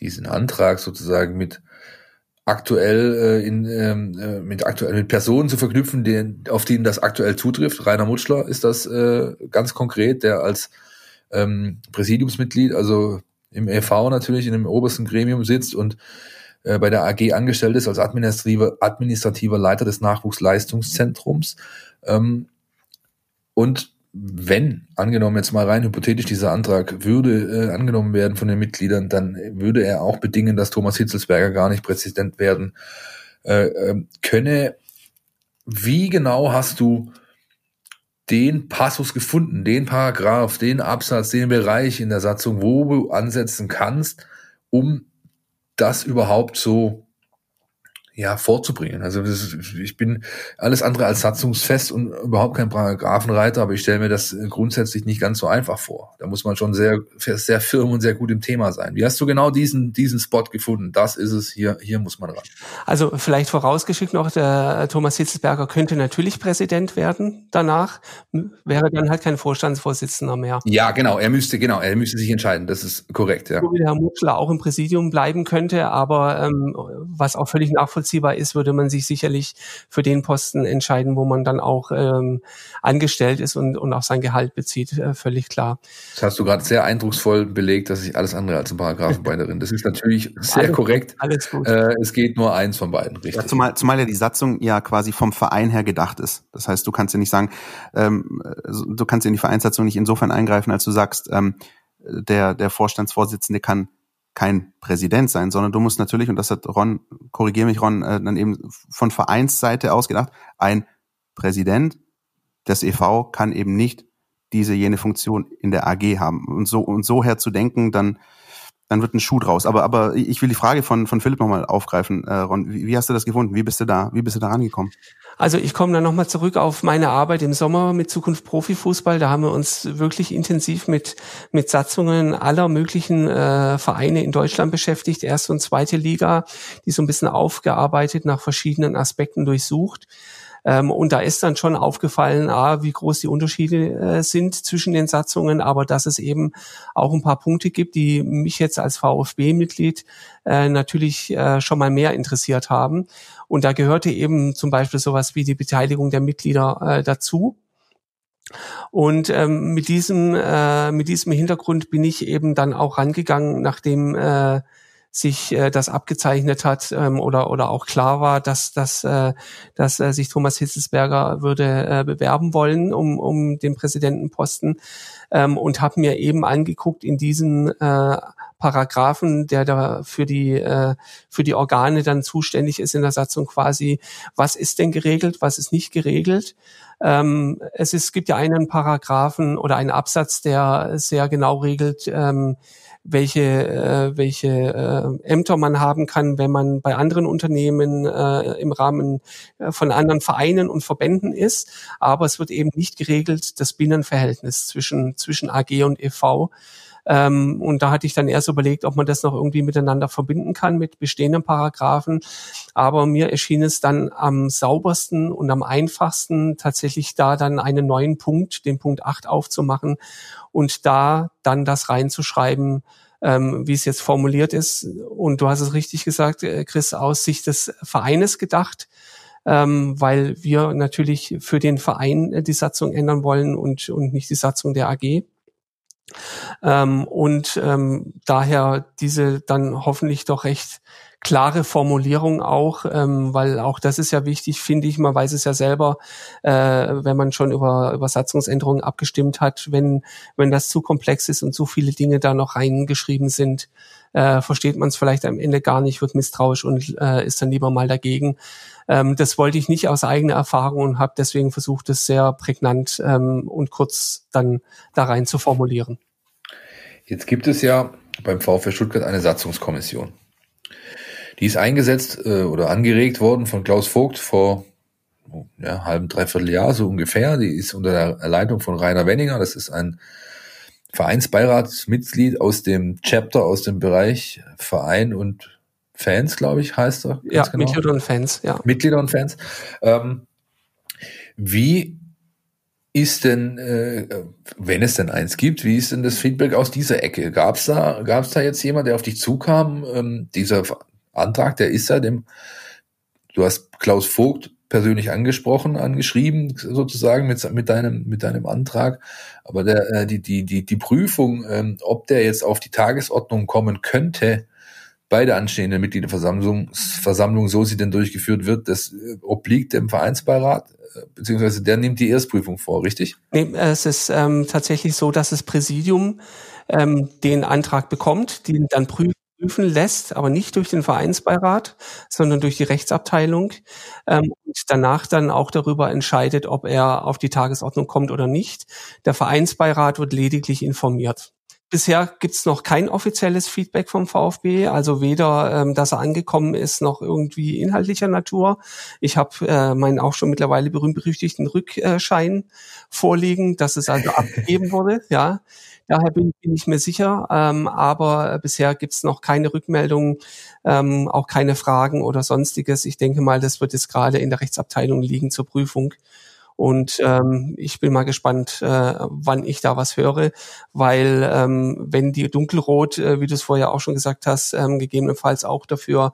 diesen Antrag sozusagen mit aktuell äh, in, ähm, äh, mit aktuell mit Personen zu verknüpfen, die, auf denen das aktuell zutrifft. Rainer Mutschler ist das äh, ganz konkret, der als ähm, Präsidiumsmitglied, also im EV natürlich in dem obersten Gremium sitzt und äh, bei der AG angestellt ist als administrativer, administrativer Leiter des Nachwuchsleistungszentrums. Ähm, und wenn, angenommen jetzt mal rein hypothetisch, dieser Antrag würde äh, angenommen werden von den Mitgliedern, dann würde er auch bedingen, dass Thomas Hitzelsberger gar nicht Präsident werden äh, äh, könne. Wie genau hast du den Passus gefunden, den Paragraph, den Absatz, den Bereich in der Satzung, wo du ansetzen kannst, um das überhaupt so ja, vorzubringen. Also das, ich bin alles andere als satzungsfest und überhaupt kein Paragraphenreiter, aber ich stelle mir das grundsätzlich nicht ganz so einfach vor. Da muss man schon sehr, sehr firm und sehr gut im Thema sein. Wie hast du genau diesen, diesen Spot gefunden? Das ist es, hier, hier muss man ran. Also vielleicht vorausgeschickt noch, der Thomas Hitzelsberger könnte natürlich Präsident werden danach, wäre dann halt kein Vorstandsvorsitzender mehr. Ja, genau, er müsste, genau, er müsste sich entscheiden, das ist korrekt, ja. Der Herr Mutschler auch im Präsidium bleiben könnte, aber ähm, was auch völlig nachvollziehbar nachvollziehbar ist, würde man sich sicherlich für den Posten entscheiden, wo man dann auch ähm, angestellt ist und, und auch sein Gehalt bezieht, äh, völlig klar. Das hast du gerade sehr eindrucksvoll belegt, dass ich alles andere als ein Paragraphenbeinerin. Das ist natürlich sehr alles, korrekt. Alles gut. Äh, es geht nur eins von beiden, richtig. Ja, zumal, zumal ja die Satzung ja quasi vom Verein her gedacht ist. Das heißt, du kannst ja nicht sagen, ähm, du kannst in die Vereinssatzung nicht insofern eingreifen, als du sagst, ähm, der, der Vorstandsvorsitzende kann kein Präsident sein, sondern du musst natürlich, und das hat Ron, korrigiere mich Ron, äh, dann eben von Vereinsseite aus gedacht, ein Präsident des EV kann eben nicht diese jene Funktion in der AG haben. Und so, und so her zu denken, dann, dann wird ein Schuh draus. Aber, aber ich will die Frage von, von Philipp nochmal aufgreifen, äh, Ron. Wie, wie hast du das gefunden? Wie bist du da, wie bist du da rangekommen? Also ich komme dann nochmal zurück auf meine Arbeit im Sommer mit Zukunft Profifußball. Da haben wir uns wirklich intensiv mit, mit Satzungen aller möglichen äh, Vereine in Deutschland beschäftigt, erste und zweite Liga, die so ein bisschen aufgearbeitet, nach verschiedenen Aspekten durchsucht. Ähm, und da ist dann schon aufgefallen, ah, wie groß die Unterschiede äh, sind zwischen den Satzungen, aber dass es eben auch ein paar Punkte gibt, die mich jetzt als VfB-Mitglied äh, natürlich äh, schon mal mehr interessiert haben. Und da gehörte eben zum Beispiel sowas wie die Beteiligung der Mitglieder äh, dazu. Und ähm, mit diesem äh, mit diesem Hintergrund bin ich eben dann auch rangegangen, nachdem äh, sich äh, das abgezeichnet hat ähm, oder oder auch klar war, dass dass äh, dass äh, sich Thomas Hitzelsberger würde äh, bewerben wollen um um den Präsidentenposten ähm, und habe mir eben angeguckt in diesen äh, Paragraphen, der da für die äh, für die Organe dann zuständig ist in der Satzung quasi, was ist denn geregelt, was ist nicht geregelt. Ähm, es ist, gibt ja einen Paragraphen oder einen Absatz, der sehr genau regelt, ähm, welche, äh, welche äh, Ämter man haben kann, wenn man bei anderen Unternehmen äh, im Rahmen äh, von anderen Vereinen und Verbänden ist. Aber es wird eben nicht geregelt, das Binnenverhältnis zwischen, zwischen AG und EV. Ähm, und da hatte ich dann erst überlegt, ob man das noch irgendwie miteinander verbinden kann mit bestehenden Paragraphen. Aber mir erschien es dann am saubersten und am einfachsten, tatsächlich da dann einen neuen Punkt, den Punkt 8 aufzumachen und da dann das reinzuschreiben, ähm, wie es jetzt formuliert ist. Und du hast es richtig gesagt, äh, Chris, aus Sicht des Vereines gedacht. Ähm, weil wir natürlich für den Verein äh, die Satzung ändern wollen und, und nicht die Satzung der AG. Ähm, und ähm, daher diese dann hoffentlich doch recht klare Formulierung auch, ähm, weil auch das ist ja wichtig, finde ich. Man weiß es ja selber, äh, wenn man schon über, über Satzungsänderungen abgestimmt hat, wenn, wenn das zu komplex ist und so viele Dinge da noch reingeschrieben sind, äh, versteht man es vielleicht am Ende gar nicht, wird misstrauisch und äh, ist dann lieber mal dagegen. Ähm, das wollte ich nicht aus eigener Erfahrung und habe deswegen versucht, es sehr prägnant ähm, und kurz dann da rein zu formulieren. Jetzt gibt es ja beim VfL Stuttgart eine Satzungskommission. Die ist eingesetzt äh, oder angeregt worden von Klaus Vogt vor ja, halben, dreiviertel Jahr so ungefähr. Die ist unter der Leitung von Rainer Wenninger. Das ist ein Vereinsbeiratsmitglied aus dem Chapter, aus dem Bereich Verein und Fans, glaube ich, heißt er. Ja, genau. Mitglieder und Fans, ja. Mitglieder und Fans. Ähm, wie ist denn, äh, wenn es denn eins gibt, wie ist denn das Feedback aus dieser Ecke? Gab es da, gab's da jetzt jemand, der auf dich zukam? Ähm, dieser Antrag, der ist ja dem, du hast Klaus Vogt persönlich angesprochen, angeschrieben, sozusagen mit, mit deinem, mit deinem Antrag. Aber der, äh, die, die, die, die Prüfung, ähm, ob der jetzt auf die Tagesordnung kommen könnte, bei der anstehenden Mitgliederversammlung Versammlung, so sie denn durchgeführt wird, das äh, obliegt dem Vereinsbeirat, äh, beziehungsweise der nimmt die Erstprüfung vor, richtig? Nee, es ist ähm, tatsächlich so, dass das Präsidium ähm, den Antrag bekommt, den dann prüfen prüfen lässt, aber nicht durch den Vereinsbeirat, sondern durch die Rechtsabteilung ähm, und danach dann auch darüber entscheidet, ob er auf die Tagesordnung kommt oder nicht. Der Vereinsbeirat wird lediglich informiert. Bisher gibt's noch kein offizielles Feedback vom VfB, also weder, ähm, dass er angekommen ist, noch irgendwie inhaltlicher Natur. Ich habe äh, meinen auch schon mittlerweile berühmt-berüchtigten Rückschein vorliegen, dass es also abgegeben wurde. Ja, daher bin, bin ich mir sicher. Ähm, aber bisher gibt's noch keine Rückmeldungen, ähm, auch keine Fragen oder sonstiges. Ich denke mal, das wird jetzt gerade in der Rechtsabteilung liegen zur Prüfung. Und ähm, ich bin mal gespannt, äh, wann ich da was höre, weil ähm, wenn die Dunkelrot, äh, wie du es vorher auch schon gesagt hast, ähm, gegebenenfalls auch dafür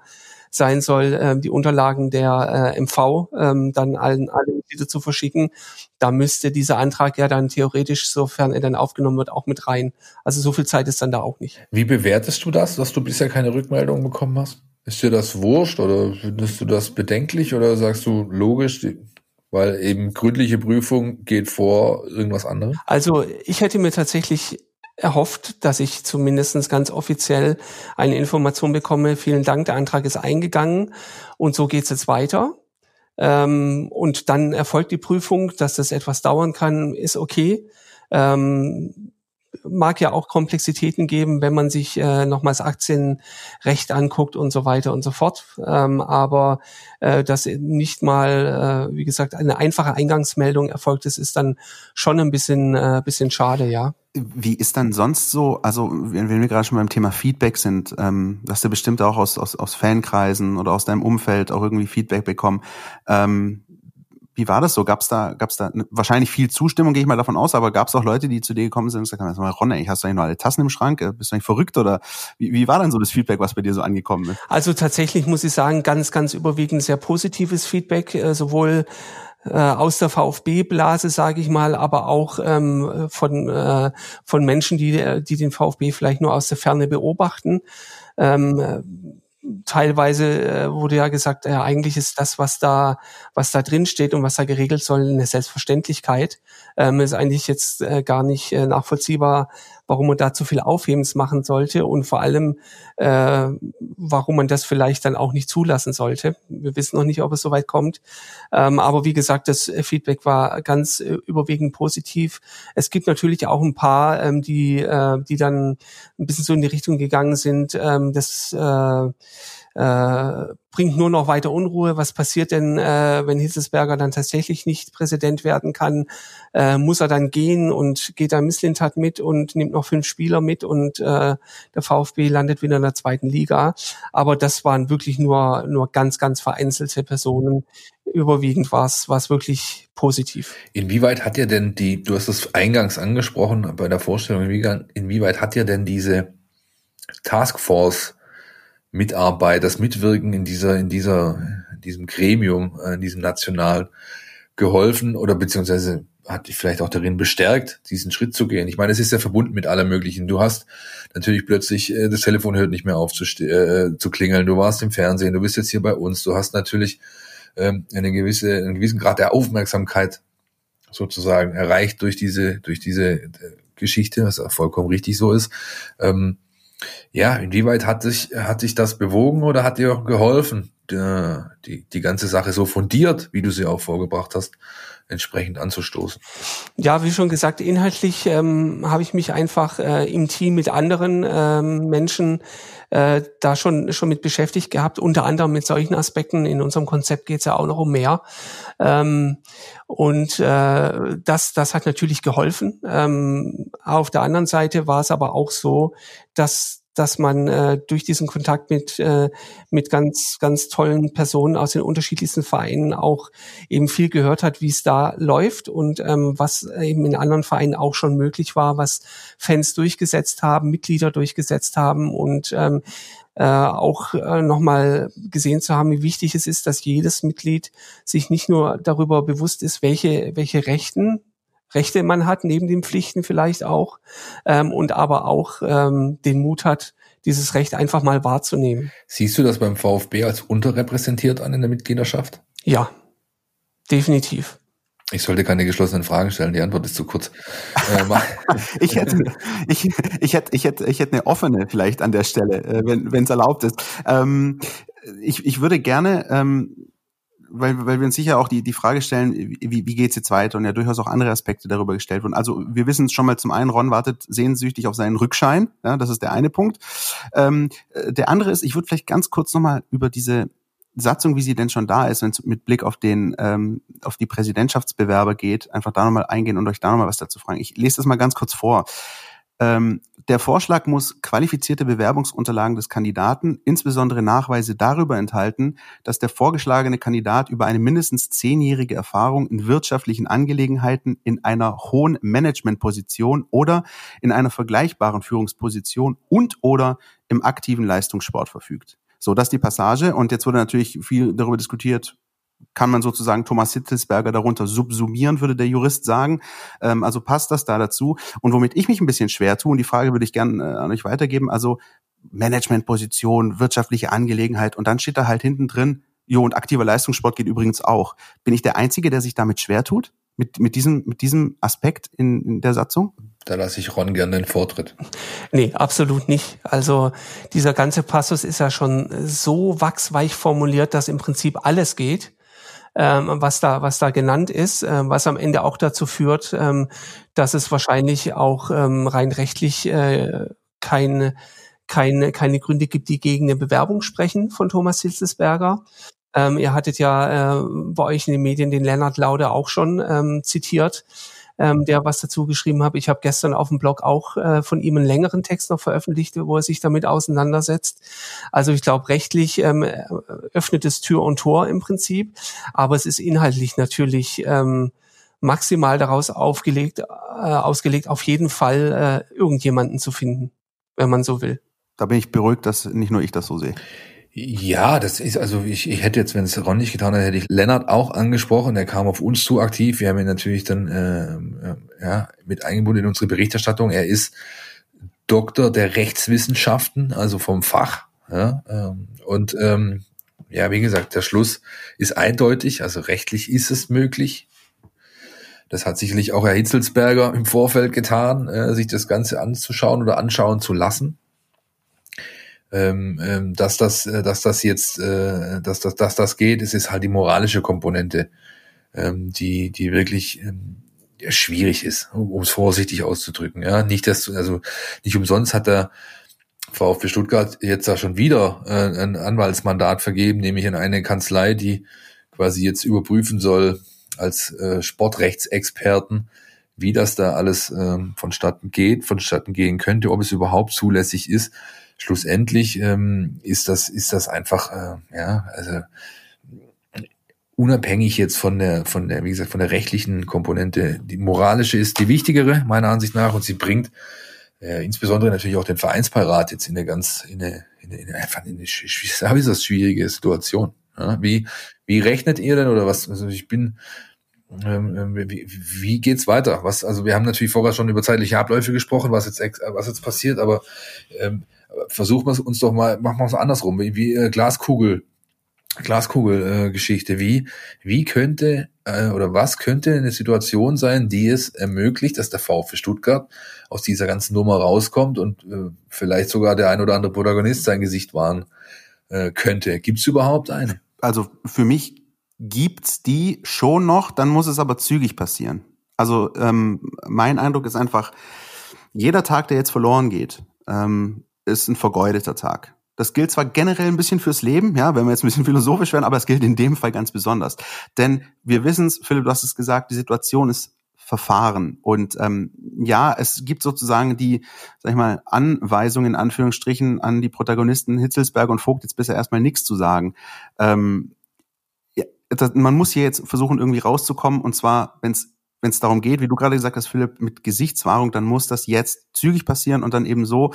sein soll, ähm, die Unterlagen der äh, MV ähm, dann allen alle Mitglieder zu verschicken, da müsste dieser Antrag ja dann theoretisch, sofern er dann aufgenommen wird, auch mit rein. Also so viel Zeit ist dann da auch nicht. Wie bewertest du das, dass du bisher keine Rückmeldung bekommen hast? Ist dir das wurscht oder findest du das bedenklich oder sagst du logisch, weil eben gründliche Prüfung geht vor irgendwas anderem? Also ich hätte mir tatsächlich erhofft, dass ich zumindestens ganz offiziell eine Information bekomme. Vielen Dank, der Antrag ist eingegangen und so geht's jetzt weiter. Ähm, und dann erfolgt die Prüfung, dass das etwas dauern kann, ist okay. Ähm, mag ja auch Komplexitäten geben, wenn man sich äh, nochmals Aktienrecht anguckt und so weiter und so fort. Ähm, aber äh, dass nicht mal, äh, wie gesagt, eine einfache Eingangsmeldung erfolgt ist, ist dann schon ein bisschen, äh, bisschen schade, ja. Wie ist dann sonst so, also wenn, wir gerade schon beim Thema Feedback sind, ähm, hast du bestimmt auch aus, aus, aus Fankreisen oder aus deinem Umfeld auch irgendwie Feedback bekommen. Ähm, wie war das so? Gab es da, gab's da wahrscheinlich viel Zustimmung, gehe ich mal davon aus, aber gab es auch Leute, die zu dir gekommen sind und gesagt haben, mal, Ronne, ich hast du eigentlich noch alle Tassen im Schrank? Äh, bist du eigentlich verrückt? Oder wie, wie war dann so das Feedback, was bei dir so angekommen ist? Also tatsächlich muss ich sagen, ganz, ganz überwiegend sehr positives Feedback, äh, sowohl äh, aus der VfB-Blase, sage ich mal, aber auch ähm, von, äh, von Menschen, die, die den VfB vielleicht nur aus der Ferne beobachten. Ähm, teilweise äh, wurde ja gesagt, ja, eigentlich ist das, was da, was da drin steht und was da geregelt soll, eine Selbstverständlichkeit. Ähm, ist eigentlich jetzt äh, gar nicht äh, nachvollziehbar, warum man da zu viel Aufhebens machen sollte und vor allem, äh, warum man das vielleicht dann auch nicht zulassen sollte. Wir wissen noch nicht, ob es soweit kommt. Ähm, aber wie gesagt, das Feedback war ganz äh, überwiegend positiv. Es gibt natürlich auch ein paar, ähm, die, äh, die dann ein bisschen so in die Richtung gegangen sind, ähm, das äh, äh, bringt nur noch weiter Unruhe. Was passiert denn, äh, wenn Hitzesberger dann tatsächlich nicht Präsident werden kann? Äh, muss er dann gehen und geht dann Misslintat mit und nimmt noch fünf Spieler mit und äh, der VfB landet wieder in der zweiten Liga. Aber das waren wirklich nur, nur ganz, ganz vereinzelte Personen. Überwiegend war es, wirklich positiv. Inwieweit hat ja denn die, du hast es eingangs angesprochen bei der Vorstellung, inwieweit hat ja denn diese Taskforce Mitarbeit, das Mitwirken in dieser, in dieser, in diesem Gremium, äh, in diesem National geholfen oder beziehungsweise hat dich vielleicht auch darin bestärkt, diesen Schritt zu gehen. Ich meine, es ist ja verbunden mit allem Möglichen. Du hast natürlich plötzlich, äh, das Telefon hört nicht mehr auf zu, äh, zu klingeln. Du warst im Fernsehen, du bist jetzt hier bei uns. Du hast natürlich ähm, eine gewisse, einen gewissen Grad der Aufmerksamkeit sozusagen erreicht durch diese, durch diese äh, Geschichte, was auch vollkommen richtig so ist. Ähm, ja, inwieweit hat sich, hat sich das bewogen oder hat dir auch geholfen, die, die, die ganze Sache so fundiert, wie du sie auch vorgebracht hast, entsprechend anzustoßen? Ja, wie schon gesagt, inhaltlich ähm, habe ich mich einfach äh, im Team mit anderen ähm, Menschen äh, da schon schon mit beschäftigt gehabt, unter anderem mit solchen Aspekten. In unserem Konzept geht es ja auch noch um mehr. Ähm, und äh, das, das hat natürlich geholfen. Ähm, auf der anderen Seite war es aber auch so, dass dass man äh, durch diesen Kontakt mit äh, mit ganz ganz tollen Personen aus den unterschiedlichsten Vereinen auch eben viel gehört hat, wie es da läuft und ähm, was eben in anderen Vereinen auch schon möglich war, was Fans durchgesetzt haben, Mitglieder durchgesetzt haben und ähm, äh, auch äh, nochmal gesehen zu haben, wie wichtig es ist, dass jedes Mitglied sich nicht nur darüber bewusst ist, welche welche Rechten Rechte man hat, neben den Pflichten vielleicht auch, ähm, und aber auch ähm, den Mut hat, dieses Recht einfach mal wahrzunehmen. Siehst du das beim VfB als unterrepräsentiert an in der Mitgliederschaft? Ja, definitiv. Ich sollte keine geschlossenen Fragen stellen, die Antwort ist zu kurz. Äh, ich, hätte, ich, ich, hätte, ich, hätte, ich hätte eine offene vielleicht an der Stelle, äh, wenn es erlaubt ist. Ähm, ich, ich würde gerne, ähm, weil, weil wir uns sicher auch die, die Frage stellen, wie, wie geht's jetzt weiter und ja durchaus auch andere Aspekte darüber gestellt wurden. Also wir wissen es schon mal zum einen, Ron wartet sehnsüchtig auf seinen Rückschein, ja, das ist der eine Punkt. Ähm, äh, der andere ist, ich würde vielleicht ganz kurz nochmal über diese Satzung, wie sie denn schon da ist, wenn es mit Blick auf den ähm, auf die Präsidentschaftsbewerber geht, einfach da nochmal eingehen und euch da nochmal was dazu fragen. Ich lese das mal ganz kurz vor. Ähm, der Vorschlag muss qualifizierte Bewerbungsunterlagen des Kandidaten, insbesondere Nachweise darüber enthalten, dass der vorgeschlagene Kandidat über eine mindestens zehnjährige Erfahrung in wirtschaftlichen Angelegenheiten in einer hohen Managementposition oder in einer vergleichbaren Führungsposition und oder im aktiven Leistungssport verfügt. So, das ist die Passage. Und jetzt wurde natürlich viel darüber diskutiert, kann man sozusagen Thomas Hitzelsberger darunter subsumieren, würde der Jurist sagen. Ähm, also passt das da dazu. Und womit ich mich ein bisschen schwer tue, und die Frage würde ich gerne äh, an euch weitergeben, also Managementposition, wirtschaftliche Angelegenheit, und dann steht da halt hinten drin, jo, und aktiver Leistungssport geht übrigens auch. Bin ich der Einzige, der sich damit schwer tut? Mit, mit, diesem, mit diesem Aspekt in, in der Satzung? Da lasse ich Ron gerne den Vortritt. Nee, absolut nicht. Also dieser ganze Passus ist ja schon so wachsweich formuliert, dass im Prinzip alles geht, ähm, was da was da genannt ist, äh, was am Ende auch dazu führt, ähm, dass es wahrscheinlich auch ähm, rein rechtlich äh, keine keine keine Gründe gibt, die gegen eine Bewerbung sprechen von Thomas Hitzelsberger. Ähm, ihr hattet ja äh, bei euch in den Medien den Lennart Laude auch schon ähm, zitiert ähm, der was dazu geschrieben hat. Ich habe gestern auf dem Blog auch äh, von ihm einen längeren Text noch veröffentlicht, wo er sich damit auseinandersetzt. Also ich glaube, rechtlich ähm, öffnet es Tür und Tor im Prinzip, aber es ist inhaltlich natürlich ähm, maximal daraus aufgelegt, äh, ausgelegt, auf jeden Fall äh, irgendjemanden zu finden, wenn man so will. Da bin ich beruhigt, dass nicht nur ich das so sehe. Ja, das ist also ich, ich hätte jetzt, wenn es Ron nicht getan hätte, hätte ich Lennart auch angesprochen. Der kam auf uns zu aktiv. Wir haben ihn natürlich dann äh, äh, ja mit eingebunden in unsere Berichterstattung. Er ist Doktor der Rechtswissenschaften, also vom Fach. Ja, ähm, und ähm, ja, wie gesagt, der Schluss ist eindeutig. Also rechtlich ist es möglich. Das hat sicherlich auch Herr Hitzelsberger im Vorfeld getan, äh, sich das Ganze anzuschauen oder anschauen zu lassen ähm, ähm, dass das, äh, dass das jetzt, äh, dass das, dass das geht, es ist halt die moralische Komponente, ähm, die, die wirklich ähm, schwierig ist, um es vorsichtig auszudrücken. Ja, nicht dass, also nicht umsonst hat der VfB Stuttgart jetzt da schon wieder äh, ein Anwaltsmandat vergeben, nämlich in eine Kanzlei, die quasi jetzt überprüfen soll als äh, Sportrechtsexperten, wie das da alles ähm, vonstatten geht, vonstatten gehen könnte, ob es überhaupt zulässig ist schlussendlich ähm, ist das ist das einfach äh, ja also unabhängig jetzt von der von der wie gesagt von der rechtlichen Komponente die moralische ist die wichtigere meiner Ansicht nach und sie bringt äh, insbesondere natürlich auch den Vereinsbeirat jetzt in eine ganz in eine, in eine, in eine einfach in eine, ist das schwierige Situation ja? wie wie rechnet ihr denn oder was also ich bin ähm, ähm, wie, wie geht's weiter? Was, also wir haben natürlich vorher schon über zeitliche Abläufe gesprochen, was jetzt, was jetzt passiert, aber ähm, versuchen wir es uns doch mal, machen wir es andersrum, wie, wie äh, Glaskugel, Glaskugel-Geschichte. Äh, wie, wie könnte äh, oder was könnte eine Situation sein, die es ermöglicht, dass der VfB Stuttgart aus dieser ganzen Nummer rauskommt und äh, vielleicht sogar der ein oder andere Protagonist sein Gesicht wahren äh, könnte? Gibt es überhaupt eine? Also für mich gibt's die schon noch, dann muss es aber zügig passieren. Also ähm, mein Eindruck ist einfach, jeder Tag, der jetzt verloren geht, ähm, ist ein vergeudeter Tag. Das gilt zwar generell ein bisschen fürs Leben, ja, wenn wir jetzt ein bisschen philosophisch werden, aber es gilt in dem Fall ganz besonders. Denn wir wissen es, Philipp, du hast es gesagt, die Situation ist verfahren. Und ähm, ja, es gibt sozusagen die, sag ich mal, Anweisungen in Anführungsstrichen an die Protagonisten Hitzelsberg und Vogt jetzt bisher erstmal nichts zu sagen. Ähm, ja, das, man muss hier jetzt versuchen, irgendwie rauszukommen, und zwar, wenn es wenn es darum geht, wie du gerade gesagt hast, Philipp, mit Gesichtswahrung, dann muss das jetzt zügig passieren und dann eben so,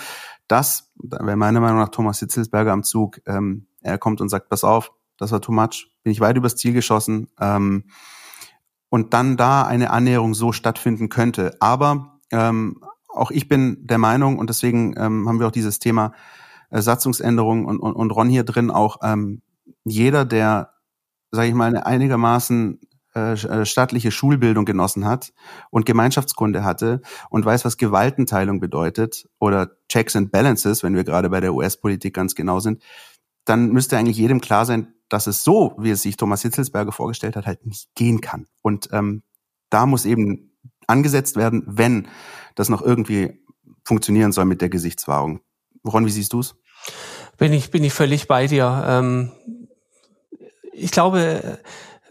dass, da wäre meiner Meinung nach Thomas Hitzelsberger am Zug, ähm, er kommt und sagt, pass auf, das war too much, bin ich weit übers Ziel geschossen, ähm, und dann da eine Annäherung so stattfinden könnte. Aber ähm, auch ich bin der Meinung, und deswegen ähm, haben wir auch dieses Thema äh, Satzungsänderung und, und, und Ron hier drin auch ähm, jeder, der, sage ich mal, eine einigermaßen äh, äh, staatliche Schulbildung genossen hat und Gemeinschaftskunde hatte und weiß, was Gewaltenteilung bedeutet oder Checks and Balances, wenn wir gerade bei der US-Politik ganz genau sind, dann müsste eigentlich jedem klar sein, dass es so, wie es sich Thomas Hitzelsberger vorgestellt hat, halt nicht gehen kann. Und ähm, da muss eben angesetzt werden, wenn das noch irgendwie funktionieren soll mit der Gesichtswahrung. Ron, wie siehst du's? Bin ich, bin ich völlig bei dir. Ähm, ich glaube,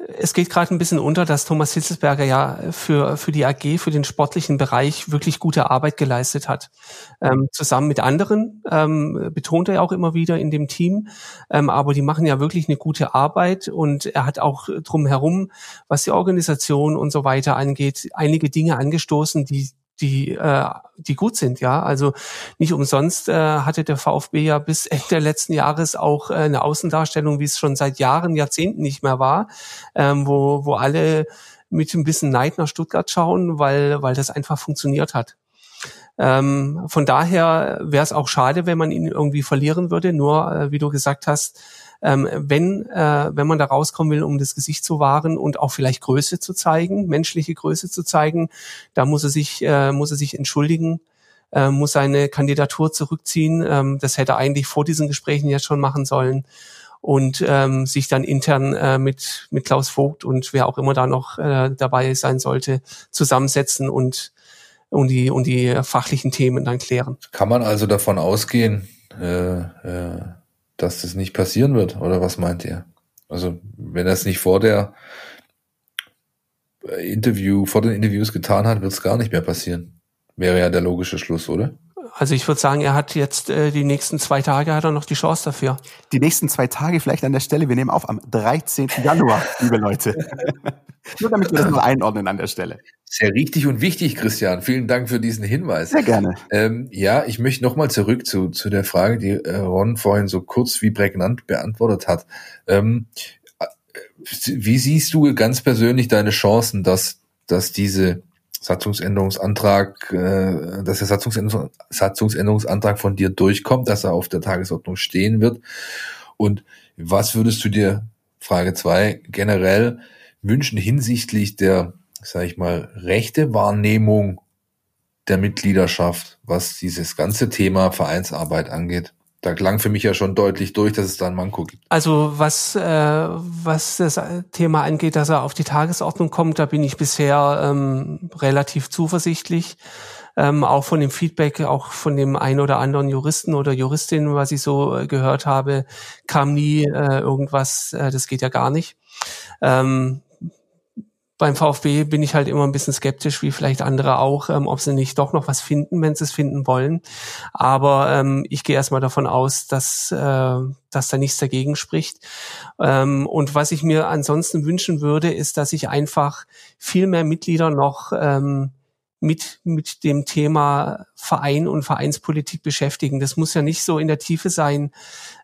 es geht gerade ein bisschen unter, dass Thomas Hitzelsberger ja für, für die AG, für den sportlichen Bereich wirklich gute Arbeit geleistet hat. Ähm, zusammen mit anderen, ähm, betont er auch immer wieder in dem Team. Ähm, aber die machen ja wirklich eine gute Arbeit und er hat auch drumherum, was die Organisation und so weiter angeht, einige Dinge angestoßen, die die, äh, die gut sind, ja. Also nicht umsonst äh, hatte der VfB ja bis Ende letzten Jahres auch äh, eine Außendarstellung, wie es schon seit Jahren, Jahrzehnten nicht mehr war, ähm, wo, wo alle mit ein bisschen Neid nach Stuttgart schauen, weil, weil das einfach funktioniert hat. Ähm, von daher wäre es auch schade, wenn man ihn irgendwie verlieren würde. Nur, äh, wie du gesagt hast, ähm, wenn, äh, wenn man da rauskommen will, um das Gesicht zu wahren und auch vielleicht Größe zu zeigen, menschliche Größe zu zeigen, da muss er sich, äh, muss er sich entschuldigen, äh, muss seine Kandidatur zurückziehen. Ähm, das hätte er eigentlich vor diesen Gesprächen jetzt schon machen sollen und ähm, sich dann intern äh, mit, mit Klaus Vogt und wer auch immer da noch äh, dabei sein sollte, zusammensetzen und, und, die, und die fachlichen Themen dann klären. Kann man also davon ausgehen, äh, äh dass das nicht passieren wird? Oder was meint ihr? Also, wenn er es nicht vor der Interview, vor den Interviews getan hat, wird es gar nicht mehr passieren. Wäre ja der logische Schluss, oder? Also ich würde sagen, er hat jetzt äh, die nächsten zwei Tage hat er noch die Chance dafür. Die nächsten zwei Tage vielleicht an der Stelle. Wir nehmen auf am 13. Januar, liebe Leute. Nur damit wir das mal einordnen an der Stelle. Sehr richtig und wichtig, Christian. Vielen Dank für diesen Hinweis. Sehr gerne. Ähm, ja, ich möchte nochmal zurück zu, zu der Frage, die äh, Ron vorhin so kurz wie prägnant beantwortet hat. Ähm, äh, wie siehst du ganz persönlich deine Chancen, dass, dass diese Satzungsänderungsantrag, äh, dass der Satzungsänderungs Satzungsänderungsantrag von dir durchkommt, dass er auf der Tagesordnung stehen wird. Und was würdest du dir, Frage zwei generell wünschen hinsichtlich der, sage ich mal, rechte Wahrnehmung der Mitgliedschaft, was dieses ganze Thema Vereinsarbeit angeht? Da klang für mich ja schon deutlich durch, dass es da ein Manko gibt. Also was, äh, was das Thema angeht, dass er auf die Tagesordnung kommt, da bin ich bisher ähm, relativ zuversichtlich. Ähm, auch von dem Feedback, auch von dem einen oder anderen Juristen oder Juristin, was ich so äh, gehört habe, kam nie äh, irgendwas, äh, das geht ja gar nicht. Ähm, beim VfB bin ich halt immer ein bisschen skeptisch, wie vielleicht andere auch, ähm, ob sie nicht doch noch was finden, wenn sie es finden wollen. Aber ähm, ich gehe erstmal davon aus, dass, äh, dass da nichts dagegen spricht. Ähm, und was ich mir ansonsten wünschen würde, ist, dass ich einfach viel mehr Mitglieder noch ähm, mit, mit dem Thema Verein und Vereinspolitik beschäftigen. Das muss ja nicht so in der Tiefe sein.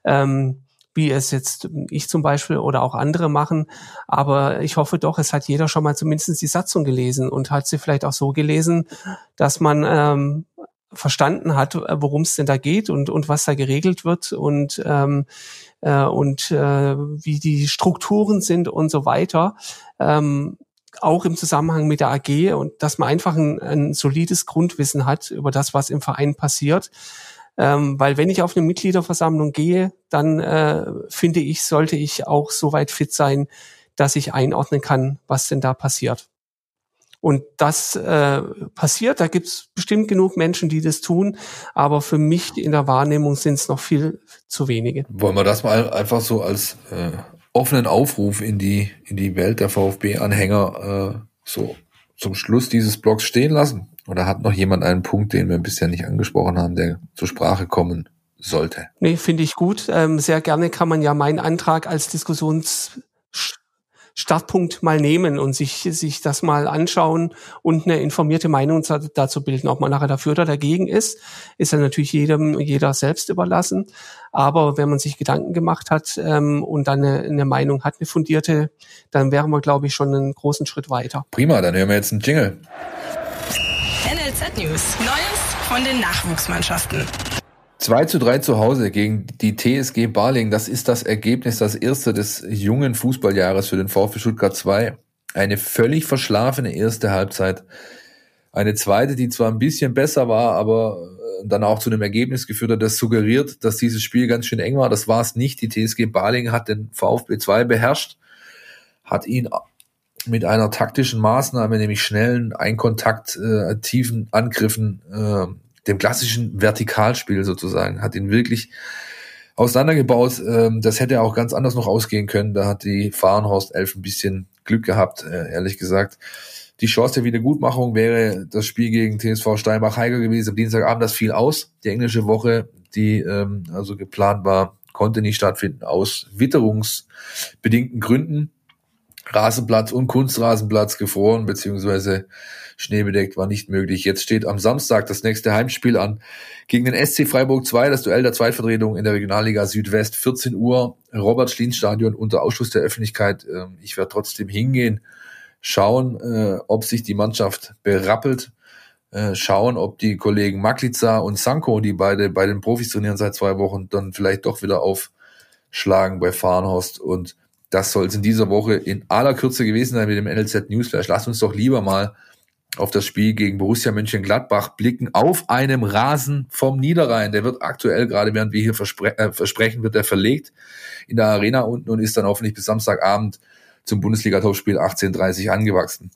Ähm, wie es jetzt ich zum Beispiel oder auch andere machen. Aber ich hoffe doch, es hat jeder schon mal zumindest die Satzung gelesen und hat sie vielleicht auch so gelesen, dass man ähm, verstanden hat, worum es denn da geht und, und was da geregelt wird und, ähm, äh, und äh, wie die Strukturen sind und so weiter. Ähm, auch im Zusammenhang mit der AG und dass man einfach ein, ein solides Grundwissen hat über das, was im Verein passiert ähm, weil wenn ich auf eine Mitgliederversammlung gehe, dann äh, finde ich, sollte ich auch so weit fit sein, dass ich einordnen kann, was denn da passiert. Und das äh, passiert, da gibt es bestimmt genug Menschen, die das tun, aber für mich in der Wahrnehmung sind es noch viel zu wenige. Wollen wir das mal einfach so als äh, offenen Aufruf in die, in die Welt der VfB-Anhänger äh, so zum Schluss dieses Blogs stehen lassen? Oder hat noch jemand einen Punkt, den wir bisher nicht angesprochen haben, der zur Sprache kommen sollte? Nee, finde ich gut. Ähm, sehr gerne kann man ja meinen Antrag als Diskussions Startpunkt mal nehmen und sich, sich das mal anschauen und eine informierte Meinung dazu bilden. Ob man nachher dafür oder dagegen ist, ist ja natürlich jedem, jeder selbst überlassen. Aber wenn man sich Gedanken gemacht hat ähm, und dann eine, eine Meinung hat, eine fundierte, dann wären wir, glaube ich, schon einen großen Schritt weiter. Prima, dann hören wir jetzt einen Jingle. News. Neues von den Nachwuchsmannschaften. 2 zu 3 zu Hause gegen die TSG Barling. Das ist das Ergebnis, das erste des jungen Fußballjahres für den VfB Stuttgart 2. Eine völlig verschlafene erste Halbzeit. Eine zweite, die zwar ein bisschen besser war, aber äh, dann auch zu einem Ergebnis geführt hat, das suggeriert, dass dieses Spiel ganz schön eng war. Das war es nicht. Die TSG Barling hat den VfB 2 beherrscht, hat ihn mit einer taktischen Maßnahme, nämlich schnellen Einkontakt, äh, tiefen Angriffen äh, dem klassischen Vertikalspiel sozusagen, hat ihn wirklich auseinandergebaut. Ähm, das hätte auch ganz anders noch ausgehen können. Da hat die Fahrenhorst Elf ein bisschen Glück gehabt, äh, ehrlich gesagt. Die Chance der Wiedergutmachung wäre das Spiel gegen TSV Steinbach-Heiger gewesen. Am Dienstagabend, das fiel aus. Die englische Woche, die ähm, also geplant war, konnte nicht stattfinden aus witterungsbedingten Gründen. Rasenplatz und Kunstrasenplatz gefroren, beziehungsweise schneebedeckt war nicht möglich. Jetzt steht am Samstag das nächste Heimspiel an gegen den SC Freiburg 2, das Duell der Zweitvertretung in der Regionalliga Südwest, 14 Uhr, Robert-Schlien-Stadion unter Ausschluss der Öffentlichkeit. Ähm, ich werde trotzdem hingehen, schauen, äh, ob sich die Mannschaft berappelt, äh, schauen, ob die Kollegen Maklica und Sanko, die beide bei den Profis trainieren seit zwei Wochen, dann vielleicht doch wieder aufschlagen bei Farnhorst und das soll es in dieser Woche in aller Kürze gewesen sein mit dem NLZ Newsflash. Lasst uns doch lieber mal auf das Spiel gegen Borussia Mönchengladbach blicken, auf einem Rasen vom Niederrhein. Der wird aktuell, gerade während wir hier verspre äh, versprechen, wird er verlegt in der Arena unten und ist dann hoffentlich bis Samstagabend zum Bundesliga-Topspiel 1830 angewachsen.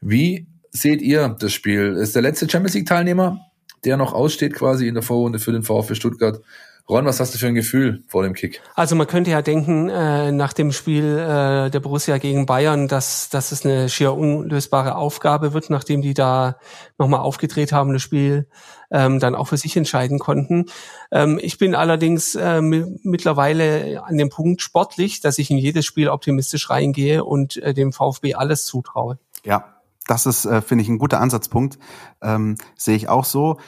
Wie seht ihr das Spiel? Ist der letzte Champions League-Teilnehmer, der noch aussteht quasi in der Vorrunde für den VfB Stuttgart, Ron, was hast du für ein Gefühl vor dem Kick? Also man könnte ja denken, äh, nach dem Spiel äh, der Borussia gegen Bayern, dass, dass es eine schier unlösbare Aufgabe wird, nachdem die da nochmal aufgedreht haben, das Spiel ähm, dann auch für sich entscheiden konnten. Ähm, ich bin allerdings äh, mittlerweile an dem Punkt sportlich, dass ich in jedes Spiel optimistisch reingehe und äh, dem VfB alles zutraue. Ja, das ist, äh, finde ich, ein guter Ansatzpunkt. Ähm, Sehe ich auch so.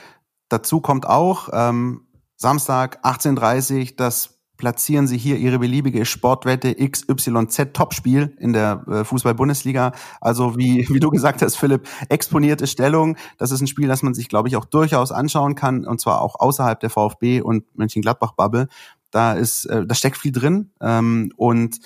Dazu kommt auch, ähm, Samstag 18.30 das platzieren Sie hier Ihre beliebige Sportwette XYZ Topspiel in der äh, Fußball-Bundesliga. Also wie, wie du gesagt hast, Philipp, exponierte Stellung. Das ist ein Spiel, das man sich, glaube ich, auch durchaus anschauen kann und zwar auch außerhalb der VfB und Mönchengladbach-Bubble. Da ist, äh, da steckt viel drin ähm, und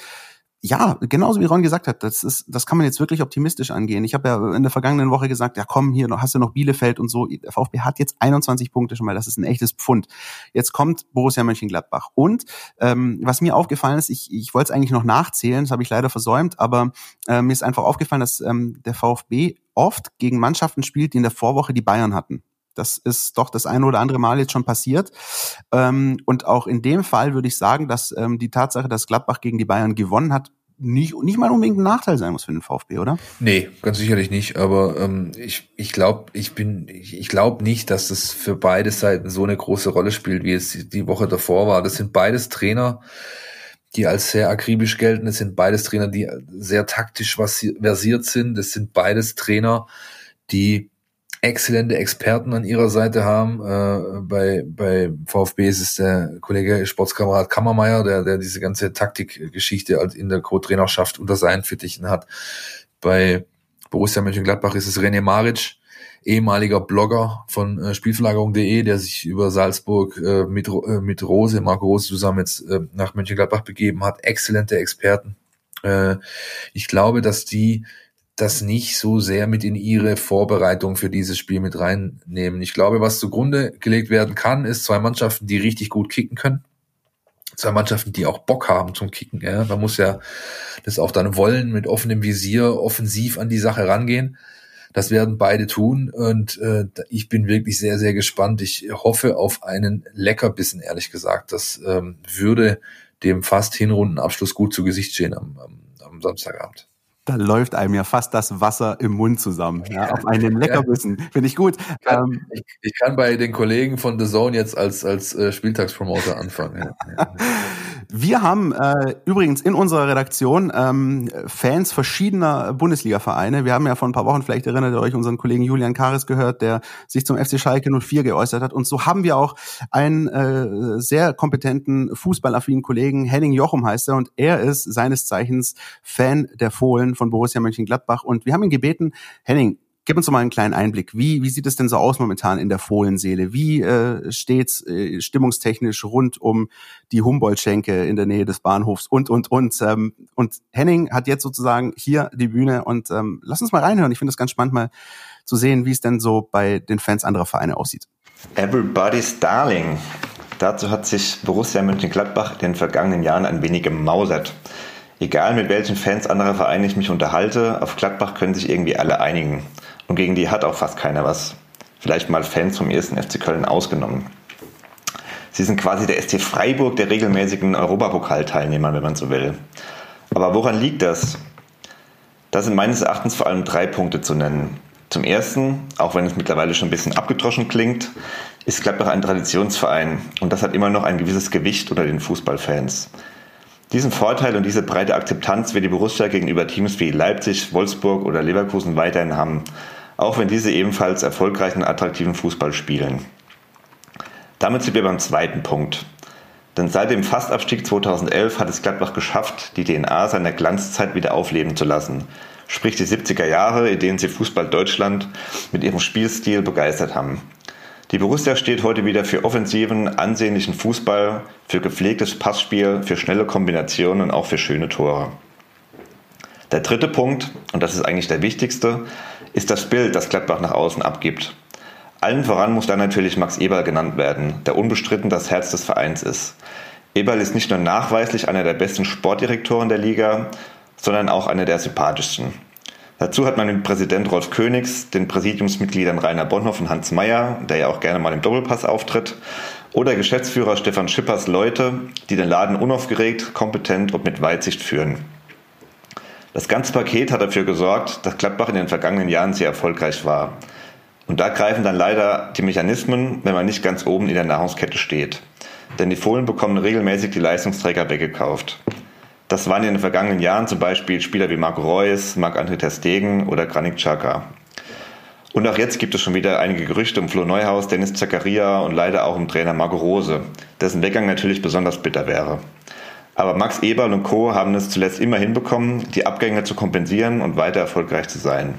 ja, genauso wie Ron gesagt hat, das ist, das kann man jetzt wirklich optimistisch angehen. Ich habe ja in der vergangenen Woche gesagt, ja komm, hier hast du noch Bielefeld und so. Der VfB hat jetzt 21 Punkte schon mal, das ist ein echtes Pfund. Jetzt kommt Borussia Mönchengladbach. Und ähm, was mir aufgefallen ist, ich, ich wollte es eigentlich noch nachzählen, das habe ich leider versäumt, aber äh, mir ist einfach aufgefallen, dass ähm, der VfB oft gegen Mannschaften spielt, die in der Vorwoche die Bayern hatten. Das ist doch das eine oder andere Mal jetzt schon passiert. Ähm, und auch in dem Fall würde ich sagen, dass ähm, die Tatsache, dass Gladbach gegen die Bayern gewonnen hat, nicht, nicht mal unbedingt ein Nachteil sein muss für den VfB, oder? Nee, ganz sicherlich nicht. Aber ähm, ich, ich glaube, ich bin, ich, ich glaube nicht, dass das für beide Seiten so eine große Rolle spielt, wie es die Woche davor war. Das sind beides Trainer, die als sehr akribisch gelten. Das sind beides Trainer, die sehr taktisch versiert sind. Das sind beides Trainer, die exzellente Experten an ihrer Seite haben. Äh, bei, bei VfB ist es der Kollege Sportskamerad Kammermeier, der, der diese ganze Taktikgeschichte in der Co-Trainerschaft unter seinen Fittichen hat. Bei Borussia Mönchengladbach ist es René Maric, ehemaliger Blogger von äh, Spielverlagerung.de, der sich über Salzburg äh, mit, äh, mit Rose, Marco Rose zusammen jetzt äh, nach Mönchengladbach begeben hat. Exzellente Experten. Äh, ich glaube, dass die das nicht so sehr mit in ihre Vorbereitung für dieses Spiel mit reinnehmen. Ich glaube, was zugrunde gelegt werden kann, ist zwei Mannschaften, die richtig gut kicken können. Zwei Mannschaften, die auch Bock haben zum Kicken. Ja. Man muss ja das auch dann wollen, mit offenem Visier offensiv an die Sache rangehen. Das werden beide tun und äh, ich bin wirklich sehr, sehr gespannt. Ich hoffe auf einen Leckerbissen, ehrlich gesagt. Das ähm, würde dem fast Hinrundenabschluss gut zu Gesicht stehen am, am, am Samstagabend da läuft einem ja fast das Wasser im Mund zusammen. Ja, auf einem Leckerbissen. Finde ich gut. Ich kann, ähm, ich, ich kann, bei den Kollegen von The Zone jetzt als, als äh, Spieltagspromoter anfangen. Ja. Wir haben äh, übrigens in unserer Redaktion ähm, Fans verschiedener Bundesliga-Vereine. Wir haben ja vor ein paar Wochen, vielleicht erinnert ihr euch, unseren Kollegen Julian Kares gehört, der sich zum FC Schalke 04 geäußert hat. Und so haben wir auch einen äh, sehr kompetenten, fußballaffinen Kollegen, Henning Jochum heißt er, und er ist seines Zeichens Fan der Fohlen von Borussia Mönchengladbach. Und wir haben ihn gebeten, Henning, gib uns doch mal einen kleinen Einblick. Wie, wie sieht es denn so aus momentan in der Fohlenseele? Wie äh, steht's äh, stimmungstechnisch rund um die Humboldt-Schenke in der Nähe des Bahnhofs und, und, und. Ähm, und Henning hat jetzt sozusagen hier die Bühne und ähm, lass uns mal reinhören. Ich finde es ganz spannend, mal zu sehen, wie es denn so bei den Fans anderer Vereine aussieht. Everybody's Darling. Dazu hat sich Borussia Mönchengladbach in den vergangenen Jahren ein wenig gemausert. Egal mit welchen Fans anderer Vereine ich mich unterhalte, auf Gladbach können sich irgendwie alle einigen. Und gegen die hat auch fast keiner was. Vielleicht mal Fans vom ersten FC Köln ausgenommen. Sie sind quasi der ST Freiburg der regelmäßigen Europapokalteilnehmer, wenn man so will. Aber woran liegt das? Da sind meines Erachtens vor allem drei Punkte zu nennen. Zum ersten, auch wenn es mittlerweile schon ein bisschen abgedroschen klingt, ist Gladbach ein Traditionsverein und das hat immer noch ein gewisses Gewicht unter den Fußballfans. Diesen Vorteil und diese breite Akzeptanz wird die Borussia gegenüber Teams wie Leipzig, Wolfsburg oder Leverkusen weiterhin haben, auch wenn diese ebenfalls erfolgreichen und attraktiven Fußball spielen. Damit sind wir beim zweiten Punkt. Denn seit dem Fastabstieg 2011 hat es Gladbach geschafft, die DNA seiner Glanzzeit wieder aufleben zu lassen – sprich die 70er Jahre, in denen sie Fußball Deutschland mit ihrem Spielstil begeistert haben. Die Borussia steht heute wieder für offensiven, ansehnlichen Fußball, für gepflegtes Passspiel, für schnelle Kombinationen und auch für schöne Tore. Der dritte Punkt, und das ist eigentlich der wichtigste, ist das Bild, das Gladbach nach außen abgibt. Allen voran muss da natürlich Max Eberl genannt werden, der unbestritten das Herz des Vereins ist. Eberl ist nicht nur nachweislich einer der besten Sportdirektoren der Liga, sondern auch einer der sympathischsten. Dazu hat man den Präsident Rolf Königs, den Präsidiumsmitgliedern Rainer Bonhoff und Hans Meyer, der ja auch gerne mal im Doppelpass auftritt, oder Geschäftsführer Stefan Schippers Leute, die den Laden unaufgeregt, kompetent und mit Weitsicht führen. Das ganze Paket hat dafür gesorgt, dass Gladbach in den vergangenen Jahren sehr erfolgreich war. Und da greifen dann leider die Mechanismen, wenn man nicht ganz oben in der Nahrungskette steht. Denn die Fohlen bekommen regelmäßig die Leistungsträger weggekauft. Das waren in den vergangenen Jahren zum Beispiel Spieler wie Marco Reus, Marc-André Ter oder Granit Xhaka. Und auch jetzt gibt es schon wieder einige Gerüchte um Flo Neuhaus, Dennis Zakaria und leider auch um Trainer Marco Rose, dessen Weggang natürlich besonders bitter wäre. Aber Max Eberl und Co. haben es zuletzt immer hinbekommen, die Abgänge zu kompensieren und weiter erfolgreich zu sein.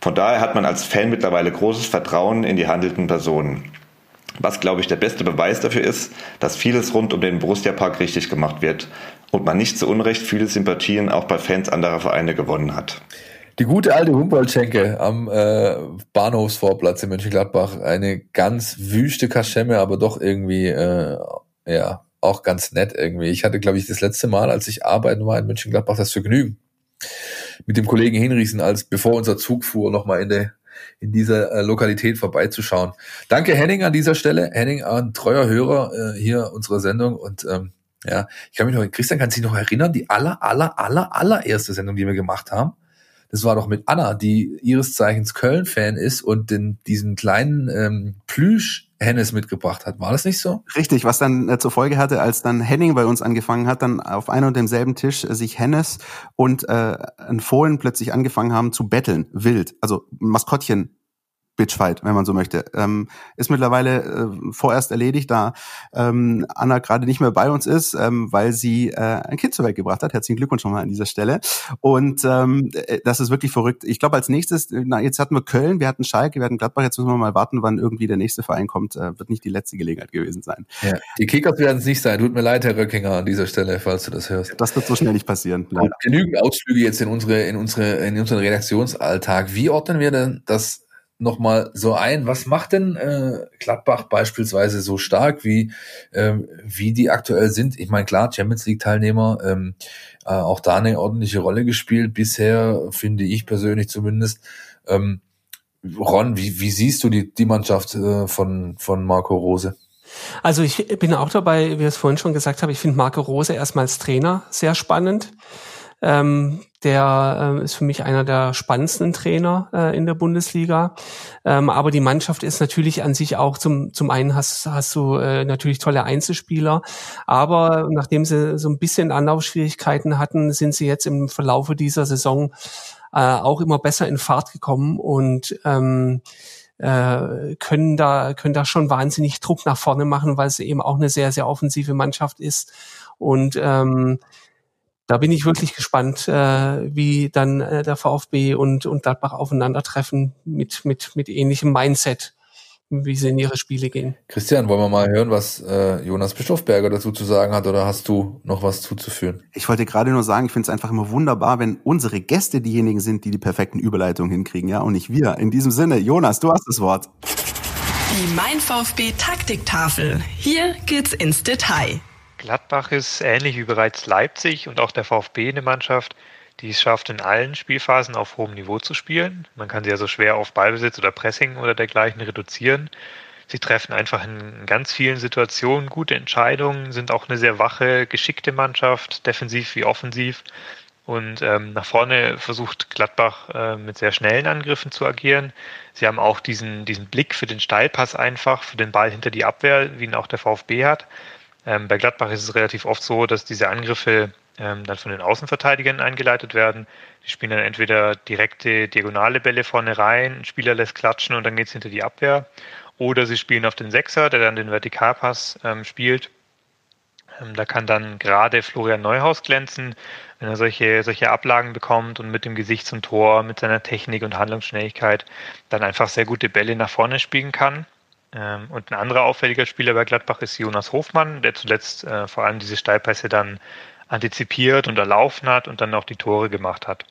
Von daher hat man als Fan mittlerweile großes Vertrauen in die handelnden Personen. Was, glaube ich, der beste Beweis dafür ist, dass vieles rund um den Borussia Park richtig gemacht wird und man nicht zu Unrecht viele Sympathien auch bei Fans anderer Vereine gewonnen hat. Die gute alte Humboldt-Schenke am äh, Bahnhofsvorplatz in Mönchengladbach. Eine ganz wüste Kaschemme, aber doch irgendwie, äh, ja, auch ganz nett irgendwie. Ich hatte, glaube ich, das letzte Mal, als ich arbeiten war in Mönchengladbach, das Vergnügen, mit dem Kollegen Hinrichsen, als bevor unser Zug fuhr, nochmal in der in dieser äh, Lokalität vorbeizuschauen. Danke Henning an dieser Stelle. Henning, ein treuer Hörer äh, hier unserer Sendung und ähm, ja, ich kann mich noch, Christian kann sich noch erinnern, die aller, aller, aller, allererste Sendung, die wir gemacht haben. Das war doch mit Anna, die ihres Zeichens Köln-Fan ist und den, diesen kleinen ähm, Plüsch Hennes mitgebracht hat. War das nicht so? Richtig, was dann äh, zur Folge hatte, als dann Henning bei uns angefangen hat, dann auf einem und demselben Tisch äh, sich Hennes und äh, ein Fohlen plötzlich angefangen haben zu betteln, wild, also Maskottchen Bitchfight, wenn man so möchte. Ähm, ist mittlerweile äh, vorerst erledigt, da ähm, Anna gerade nicht mehr bei uns ist, ähm, weil sie äh, ein Kind zur Welt gebracht hat. Herzlichen Glückwunsch nochmal an dieser Stelle. Und ähm, äh, das ist wirklich verrückt. Ich glaube, als nächstes, na, jetzt hatten wir Köln, wir hatten Schalke, wir hatten Gladbach, jetzt müssen wir mal warten, wann irgendwie der nächste Verein kommt. Äh, wird nicht die letzte Gelegenheit gewesen sein. Ja, die Kickers werden es nicht sein. Tut mir leid, Herr Röckinger, an dieser Stelle, falls du das hörst. Das wird so schnell nicht passieren. Leider. Genügend Ausflüge jetzt in unsere, in unsere, in unseren Redaktionsalltag. Wie ordnen wir denn das nochmal so ein. Was macht denn äh, Gladbach beispielsweise so stark, wie, ähm, wie die aktuell sind? Ich meine, klar, Champions League-Teilnehmer, ähm, äh, auch da eine ordentliche Rolle gespielt, bisher, finde ich persönlich zumindest. Ähm, Ron, wie, wie siehst du die, die Mannschaft äh, von, von Marco Rose? Also ich bin auch dabei, wie ich es vorhin schon gesagt habe, ich finde Marco Rose erstmal als Trainer sehr spannend. Ähm, der äh, ist für mich einer der spannendsten Trainer äh, in der Bundesliga. Ähm, aber die Mannschaft ist natürlich an sich auch zum, zum einen hast, hast du äh, natürlich tolle Einzelspieler, aber nachdem sie so ein bisschen Anlaufschwierigkeiten hatten, sind sie jetzt im Verlaufe dieser Saison äh, auch immer besser in Fahrt gekommen und ähm, äh, können da können da schon wahnsinnig Druck nach vorne machen, weil es eben auch eine sehr sehr offensive Mannschaft ist und ähm, da bin ich wirklich gespannt, äh, wie dann äh, der VfB und, und Gladbach aufeinandertreffen mit, mit, mit ähnlichem Mindset wie sie in ihre Spiele gehen. Christian, wollen wir mal hören, was äh, Jonas Bischofberger dazu zu sagen hat oder hast du noch was zuzuführen? Ich wollte gerade nur sagen, ich finde es einfach immer wunderbar, wenn unsere Gäste diejenigen sind, die die perfekten Überleitungen hinkriegen, ja, und nicht wir. In diesem Sinne, Jonas, du hast das Wort. Die Mein VfB Taktiktafel. Hier geht's ins Detail. Gladbach ist ähnlich wie bereits Leipzig und auch der VfB eine Mannschaft, die es schafft, in allen Spielphasen auf hohem Niveau zu spielen. Man kann sie also schwer auf Ballbesitz oder Pressing oder dergleichen reduzieren. Sie treffen einfach in ganz vielen Situationen gute Entscheidungen, sind auch eine sehr wache, geschickte Mannschaft, defensiv wie offensiv. Und ähm, nach vorne versucht Gladbach äh, mit sehr schnellen Angriffen zu agieren. Sie haben auch diesen, diesen Blick für den Steilpass einfach, für den Ball hinter die Abwehr, wie ihn auch der VfB hat. Ähm, bei Gladbach ist es relativ oft so, dass diese Angriffe ähm, dann von den Außenverteidigern eingeleitet werden. Die spielen dann entweder direkte diagonale Bälle vorne rein, ein Spieler lässt klatschen und dann geht es hinter die Abwehr. Oder sie spielen auf den Sechser, der dann den Vertikalpass ähm, spielt. Ähm, da kann dann gerade Florian Neuhaus glänzen, wenn er solche, solche Ablagen bekommt und mit dem Gesicht zum Tor, mit seiner Technik und Handlungsschnelligkeit dann einfach sehr gute Bälle nach vorne spielen kann. Ähm, und ein anderer auffälliger Spieler bei Gladbach ist Jonas Hofmann, der zuletzt äh, vor allem diese Steilpässe dann antizipiert und erlaufen hat und dann auch die Tore gemacht hat.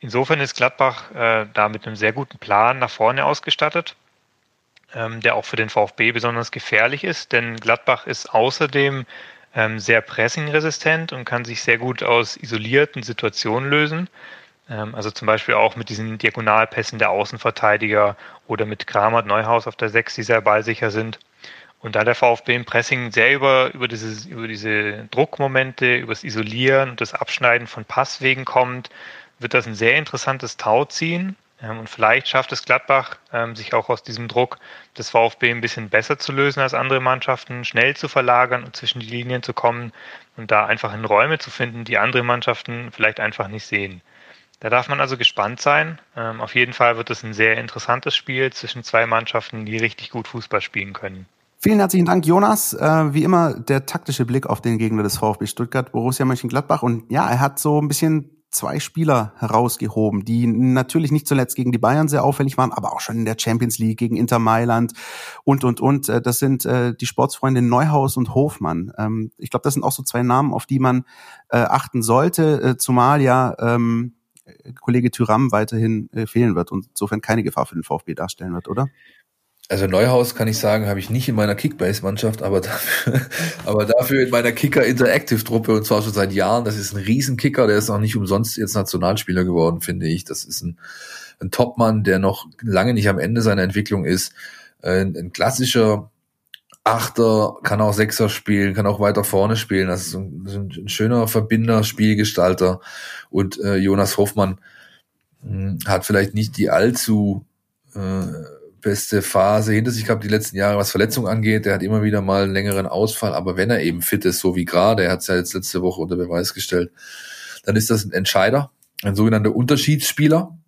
Insofern ist Gladbach äh, da mit einem sehr guten Plan nach vorne ausgestattet, ähm, der auch für den VfB besonders gefährlich ist, denn Gladbach ist außerdem ähm, sehr pressingresistent und kann sich sehr gut aus isolierten Situationen lösen. Ähm, also zum Beispiel auch mit diesen Diagonalpässen der Außenverteidiger oder mit Kramer Neuhaus auf der 6, die sehr ballsicher sind. Und da der VfB im Pressing sehr über, über, dieses, über diese Druckmomente, über das Isolieren und das Abschneiden von Passwegen kommt, wird das ein sehr interessantes Tauziehen. Ähm, und vielleicht schafft es Gladbach, ähm, sich auch aus diesem Druck des VfB ein bisschen besser zu lösen als andere Mannschaften, schnell zu verlagern und zwischen die Linien zu kommen und da einfach in Räume zu finden, die andere Mannschaften vielleicht einfach nicht sehen. Da darf man also gespannt sein. Ähm, auf jeden Fall wird es ein sehr interessantes Spiel zwischen zwei Mannschaften, die richtig gut Fußball spielen können. Vielen herzlichen Dank, Jonas. Äh, wie immer der taktische Blick auf den Gegner des VfB Stuttgart, Borussia Mönchengladbach. Und ja, er hat so ein bisschen zwei Spieler herausgehoben, die natürlich nicht zuletzt gegen die Bayern sehr auffällig waren, aber auch schon in der Champions League gegen Inter Mailand und, und, und. Äh, das sind äh, die Sportsfreunde Neuhaus und Hofmann. Ähm, ich glaube, das sind auch so zwei Namen, auf die man äh, achten sollte, äh, zumal ja ähm, Kollege Tyram weiterhin äh, fehlen wird und insofern keine Gefahr für den VfB darstellen wird, oder? Also Neuhaus kann ich sagen, habe ich nicht in meiner Kickbase-Mannschaft, aber dafür, aber dafür in meiner Kicker Interactive-Truppe und zwar schon seit Jahren. Das ist ein Riesenkicker, der ist auch nicht umsonst jetzt Nationalspieler geworden, finde ich. Das ist ein, ein Topmann, der noch lange nicht am Ende seiner Entwicklung ist. Ein, ein klassischer Achter, kann auch Sechser spielen, kann auch weiter vorne spielen. Das ist ein, ein schöner Verbinder, Spielgestalter. Und äh, Jonas Hoffmann mh, hm, hat vielleicht nicht die allzu äh, beste Phase hinter sich gehabt die letzten Jahre, was Verletzung angeht. Der hat immer wieder mal einen längeren Ausfall, aber wenn er eben fit ist, so wie gerade, er hat es ja jetzt letzte Woche unter Beweis gestellt, dann ist das ein Entscheider, ein sogenannter Unterschiedsspieler,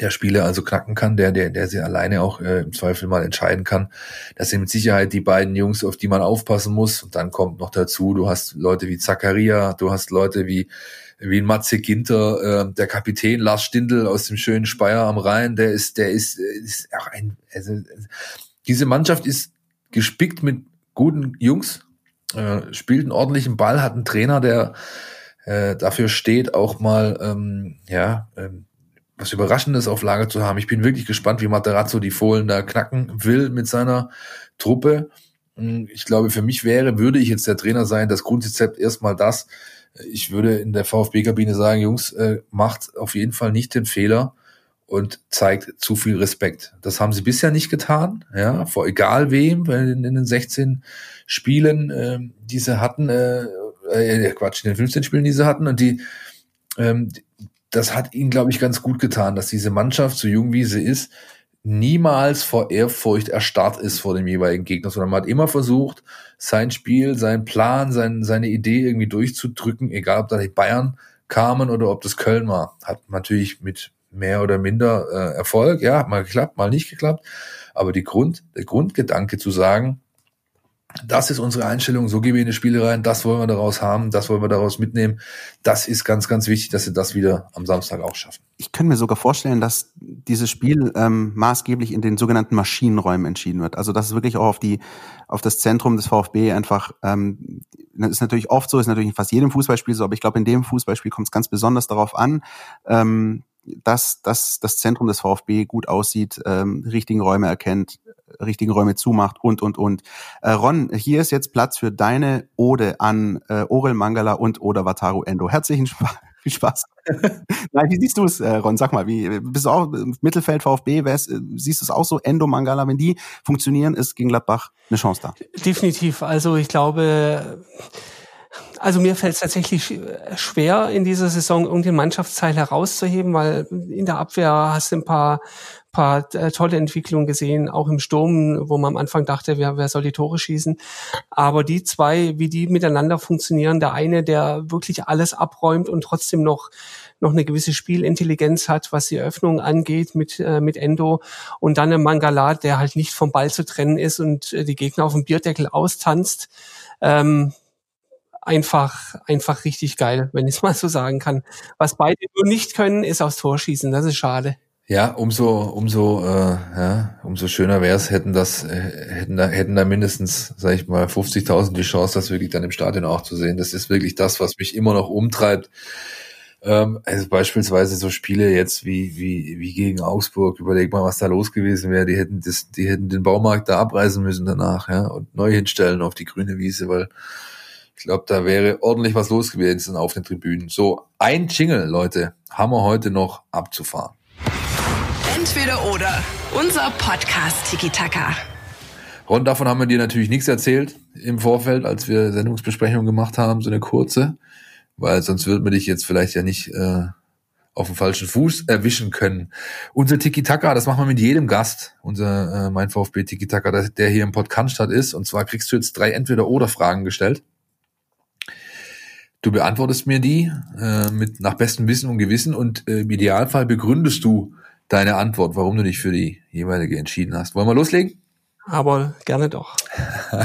der Spiele also knacken kann, der, der, der sie alleine auch äh, im Zweifel mal entscheiden kann. Das sind mit Sicherheit die beiden Jungs, auf die man aufpassen muss. Und dann kommt noch dazu, du hast Leute wie Zakaria, du hast Leute wie wie Matze Ginter, äh, der Kapitän Lars Stindl aus dem schönen Speyer am Rhein, der ist, der ist, ist auch ein, also, diese Mannschaft ist gespickt mit guten Jungs, äh, spielt einen ordentlichen Ball, hat einen Trainer, der äh, dafür steht, auch mal, ähm, ja, ähm, was Überraschendes auf Lager zu haben. Ich bin wirklich gespannt, wie Materazzo die Fohlen da knacken will mit seiner Truppe. Hm, ich glaube, für mich wäre, würde ich jetzt der Trainer sein, das Grundrezept erstmal das, ich würde in der VfB-Kabine sagen, Jungs, äh, macht auf jeden Fall nicht den Fehler und zeigt zu viel Respekt. Das haben sie bisher nicht getan, ja, vor egal wem, in, in den 16 Spielen, äh, die sie hatten, äh, äh, Quatsch, in den 15 Spielen, die sie hatten und die, ähm, das hat ihnen, glaube ich, ganz gut getan, dass diese Mannschaft, so jung wie sie ist, niemals vor Ehrfurcht erstarrt ist vor dem jeweiligen Gegner, sondern man hat immer versucht, sein Spiel, sein Plan, sein, seine Idee irgendwie durchzudrücken, egal ob da die Bayern kamen oder ob das Köln war. Hat natürlich mit mehr oder minder äh, Erfolg, ja, mal geklappt, mal nicht geklappt. Aber die Grund, der Grundgedanke zu sagen, das ist unsere Einstellung, so gehen wir in die Spiele rein, das wollen wir daraus haben, das wollen wir daraus mitnehmen. Das ist ganz, ganz wichtig, dass sie das wieder am Samstag auch schaffen. Ich könnte mir sogar vorstellen, dass dieses Spiel ähm, maßgeblich in den sogenannten Maschinenräumen entschieden wird. Also dass es wirklich auch auf die auf das Zentrum des VfB einfach ähm, ist natürlich oft so, ist natürlich in fast jedem Fußballspiel so, aber ich glaube in dem Fußballspiel kommt es ganz besonders darauf an, ähm, dass, dass das Zentrum des VfB gut aussieht, ähm, richtigen Räume erkennt, richtigen Räume zumacht und, und, und. Äh, Ron, hier ist jetzt Platz für deine Ode an äh, Orel Mangala und Oda Wataru Endo. Herzlichen Spaß. Viel Spaß. Nein, wie siehst du es, äh, Ron? Sag mal, wie bist du auch Mittelfeld VfB? Wär's, äh, siehst du es auch so? Endo, Mangala, wenn die funktionieren, ist gegen Gladbach eine Chance da? Definitiv. Also ich glaube, also mir fällt es tatsächlich schwer, in dieser Saison irgendeinen Mannschaftsteil herauszuheben, weil in der Abwehr hast du ein paar, paar äh, tolle Entwicklungen gesehen, auch im Sturm, wo man am Anfang dachte, wer, wer soll die Tore schießen. Aber die zwei, wie die miteinander funktionieren, der eine, der wirklich alles abräumt und trotzdem noch noch eine gewisse Spielintelligenz hat, was die Öffnung angeht mit, äh, mit Endo und dann ein Mangala, der halt nicht vom Ball zu trennen ist und äh, die Gegner auf dem Bierdeckel austanzt. Ähm, einfach, einfach richtig geil, wenn ich es mal so sagen kann. Was beide nur nicht können, ist aufs Tor schießen. Das ist schade. Ja, umso, umso, äh, ja, umso schöner wäre es, hätten das, äh, hätten da, hätten da mindestens, sag ich mal, 50.000 die Chance, das wirklich dann im Stadion auch zu sehen. Das ist wirklich das, was mich immer noch umtreibt. Ähm, also beispielsweise so Spiele jetzt wie, wie, wie gegen Augsburg. Überleg mal, was da los gewesen wäre. Die hätten das, die hätten den Baumarkt da abreißen müssen danach, ja, und neu hinstellen auf die grüne Wiese, weil ich glaube, da wäre ordentlich was los gewesen auf den Tribünen. So, ein Jingle, Leute, haben wir heute noch abzufahren. Entweder oder. Unser Podcast Tiki Taka. Ron, davon haben wir dir natürlich nichts erzählt im Vorfeld, als wir Sendungsbesprechung gemacht haben, so eine kurze, weil sonst würden wir dich jetzt vielleicht ja nicht äh, auf den falschen Fuß erwischen können. Unser Tiki-Taka, das machen wir mit jedem Gast, unser äh, Mein VfB Tiki-Taka, der hier im Podcast ist. Und zwar kriegst du jetzt drei Entweder-Oder-Fragen gestellt. Du beantwortest mir die äh, mit nach bestem Wissen und Gewissen und äh, im Idealfall begründest du deine Antwort, warum du dich für die jeweilige entschieden hast. Wollen wir loslegen? Aber gerne doch.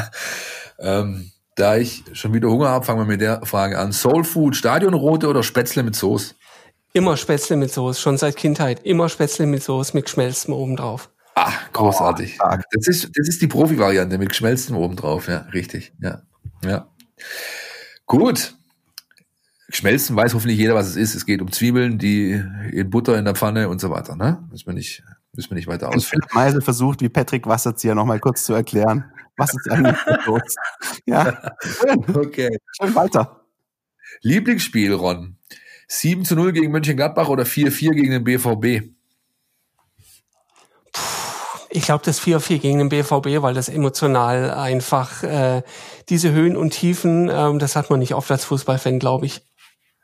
ähm, da ich schon wieder Hunger habe, fangen wir mit der Frage an. Soul Food, Stadionrote oder Spätzle mit Soße? Immer Spätzle mit Soße, schon seit Kindheit. Immer Spätzle mit Soße mit Geschmelztem obendrauf. Ah, großartig. Oh, das ist, das ist die Profi-Variante mit Geschmelztem obendrauf, ja, richtig, ja, ja. Gut, Schmelzen weiß hoffentlich jeder, was es ist. Es geht um Zwiebeln, die in Butter in der Pfanne und so weiter. Ne? Müssen wir nicht, müssen wir nicht weiter ausführen. Philipp Meisel versucht, wie Patrick Wasserzieher noch mal kurz zu erklären, was ist eigentlich los. Ja, schön. Okay. Schön weiter. Lieblingsspiel, Ron. 7 zu 0 gegen Mönchengladbach oder 4-4 gegen den BVB? Ich glaube, das 4-4 gegen den BVB, weil das emotional einfach äh, diese Höhen und Tiefen, ähm, das hat man nicht oft als Fußballfan, glaube ich.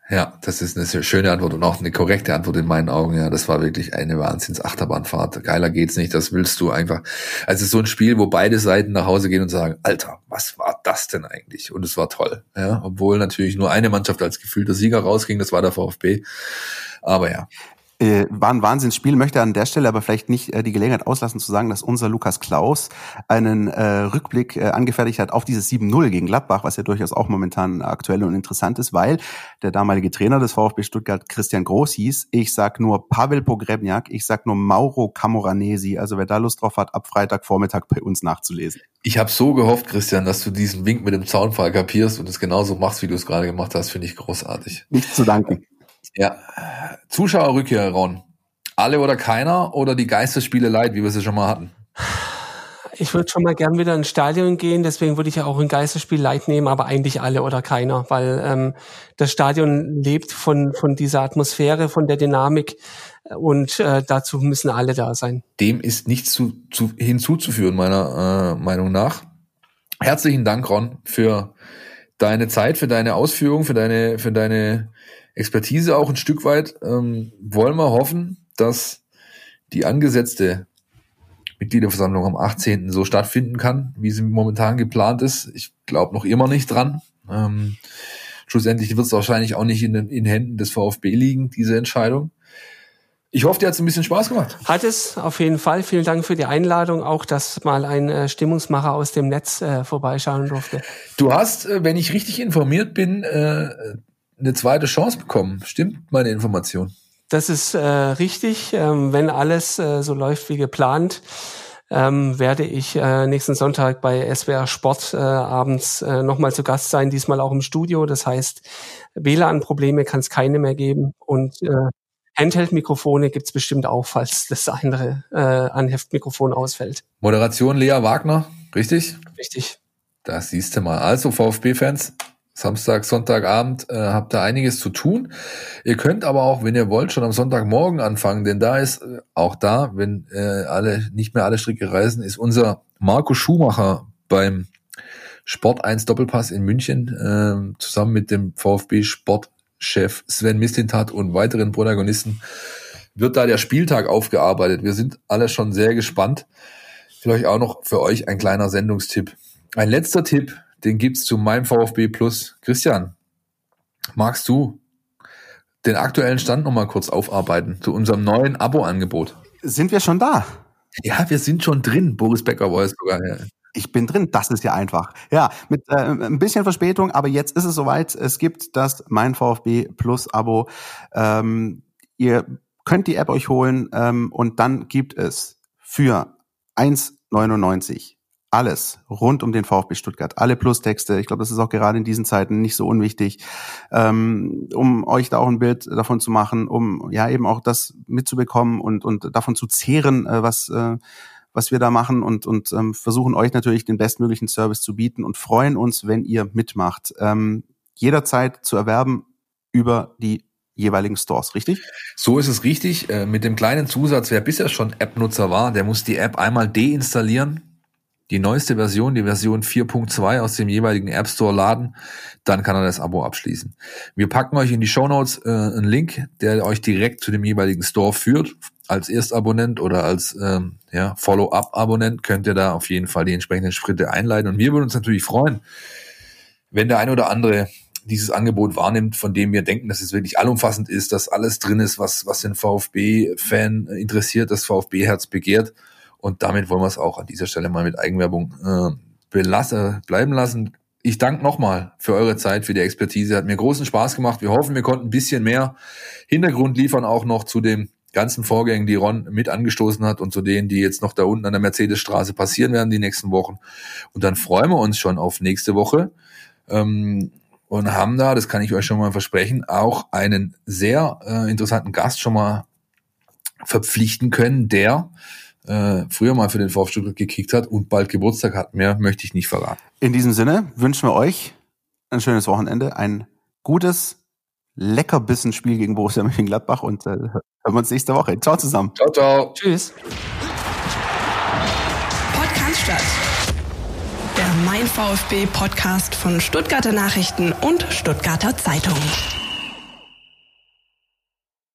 Ja, das ist eine schöne Antwort und auch eine korrekte Antwort in meinen Augen. Ja, das war wirklich eine Wahnsinns-Achterbahnfahrt. Geiler geht's nicht. Das willst du einfach. Also so ein Spiel, wo beide Seiten nach Hause gehen und sagen, Alter, was war das denn eigentlich? Und es war toll. Ja, obwohl natürlich nur eine Mannschaft als gefühlter Sieger rausging. Das war der VfB. Aber ja. Äh, war ein Wahnsinnsspiel, möchte an der Stelle aber vielleicht nicht äh, die Gelegenheit auslassen zu sagen, dass unser Lukas Klaus einen äh, Rückblick äh, angefertigt hat auf dieses 7-0 gegen Gladbach, was ja durchaus auch momentan aktuell und interessant ist, weil der damalige Trainer des VfB Stuttgart Christian Groß hieß, ich sag nur Pavel Pogrebniak, ich sag nur Mauro Camoranesi, also wer da Lust drauf hat, ab Freitagvormittag bei uns nachzulesen. Ich habe so gehofft, Christian, dass du diesen Wink mit dem Zaunfall kapierst und es genauso machst, wie du es gerade gemacht hast, finde ich großartig. Nicht zu danken. Ja, Zuschauerrückkehr, Ron. Alle oder keiner oder die Geisterspiele leid, wie wir sie schon mal hatten? Ich würde schon mal gern wieder ins Stadion gehen, deswegen würde ich ja auch ein Geisterspiel leid nehmen, aber eigentlich alle oder keiner, weil ähm, das Stadion lebt von, von dieser Atmosphäre, von der Dynamik und äh, dazu müssen alle da sein. Dem ist nichts zu, zu, hinzuzuführen, meiner äh, Meinung nach. Herzlichen Dank, Ron, für deine Zeit, für deine Ausführungen, für deine, für deine Expertise auch ein Stück weit. Ähm, wollen wir hoffen, dass die angesetzte Mitgliederversammlung am 18. so stattfinden kann, wie sie momentan geplant ist. Ich glaube noch immer nicht dran. Ähm, schlussendlich wird es wahrscheinlich auch nicht in den in Händen des VfB liegen, diese Entscheidung. Ich hoffe, dir hat es ein bisschen Spaß gemacht. Hat es auf jeden Fall. Vielen Dank für die Einladung, auch dass mal ein äh, Stimmungsmacher aus dem Netz äh, vorbeischauen durfte. Du hast, äh, wenn ich richtig informiert bin, äh, eine zweite Chance bekommen. Stimmt meine Information? Das ist äh, richtig. Ähm, wenn alles äh, so läuft wie geplant, ähm, werde ich äh, nächsten Sonntag bei SWR Sport äh, abends äh, nochmal zu Gast sein, diesmal auch im Studio. Das heißt, WLAN-Probleme kann es keine mehr geben und äh, Handheld-Mikrofone gibt's bestimmt auch, falls das andere äh, Anheftmikrofon ausfällt. Moderation Lea Wagner, richtig? Richtig. Das siehst du mal. Also VfB-Fans, Samstag, Sonntagabend äh, habt ihr einiges zu tun. Ihr könnt aber auch, wenn ihr wollt, schon am Sonntagmorgen anfangen, denn da ist äh, auch da, wenn äh, alle nicht mehr alle Stricke reisen, ist unser Marco Schumacher beim Sport 1 Doppelpass in München äh, zusammen mit dem VfB Sportchef Sven Mislintat und weiteren Protagonisten wird da der Spieltag aufgearbeitet. Wir sind alle schon sehr gespannt. Vielleicht auch noch für euch ein kleiner Sendungstipp. Ein letzter Tipp den gibt's zu meinem VfB Plus. Christian, magst du den aktuellen Stand nochmal kurz aufarbeiten zu unserem neuen Abo-Angebot? Sind wir schon da? Ja, wir sind schon drin. Boris Becker war es sogar. Ja. Ich bin drin, das ist ja einfach. Ja, mit äh, ein bisschen Verspätung, aber jetzt ist es soweit. Es gibt das Mein VfB Plus Abo. Ähm, ihr könnt die App euch holen ähm, und dann gibt es für 1,99 alles rund um den VfB Stuttgart, alle Plustexte. Ich glaube, das ist auch gerade in diesen Zeiten nicht so unwichtig, ähm, um euch da auch ein Bild davon zu machen, um ja eben auch das mitzubekommen und und davon zu zehren, äh, was äh, was wir da machen und und ähm, versuchen euch natürlich den bestmöglichen Service zu bieten und freuen uns, wenn ihr mitmacht. Ähm, jederzeit zu erwerben über die jeweiligen Stores, richtig? So ist es richtig. Äh, mit dem kleinen Zusatz, wer bisher schon App-Nutzer war, der muss die App einmal deinstallieren die neueste Version, die Version 4.2 aus dem jeweiligen App Store laden, dann kann er das Abo abschließen. Wir packen euch in die Show Notes äh, einen Link, der euch direkt zu dem jeweiligen Store führt. Als Erstabonnent oder als ähm, ja, Follow-up-Abonnent könnt ihr da auf jeden Fall die entsprechenden Schritte einleiten. Und wir würden uns natürlich freuen, wenn der ein oder andere dieses Angebot wahrnimmt, von dem wir denken, dass es wirklich allumfassend ist, dass alles drin ist, was, was den VfB-Fan interessiert, das VfB-Herz begehrt und damit wollen wir es auch an dieser Stelle mal mit Eigenwerbung äh, belasse, bleiben lassen. Ich danke nochmal für eure Zeit, für die Expertise. Hat mir großen Spaß gemacht. Wir hoffen, wir konnten ein bisschen mehr Hintergrund liefern, auch noch zu den ganzen Vorgängen, die Ron mit angestoßen hat und zu denen, die jetzt noch da unten an der Mercedesstraße passieren werden die nächsten Wochen. Und dann freuen wir uns schon auf nächste Woche. Ähm, und haben da, das kann ich euch schon mal versprechen, auch einen sehr äh, interessanten Gast schon mal verpflichten können, der äh, früher mal für den VfB Stuttgart gekickt hat und bald Geburtstag hat. Mehr möchte ich nicht verraten. In diesem Sinne wünschen wir euch ein schönes Wochenende, ein gutes, leckerbissen Spiel gegen Borussia Mönchengladbach und äh, hören wir uns nächste Woche. Ciao zusammen. Ciao, ciao. Tschüss. Podcast statt. Der Mein VfB Podcast von Stuttgarter Nachrichten und Stuttgarter Zeitung.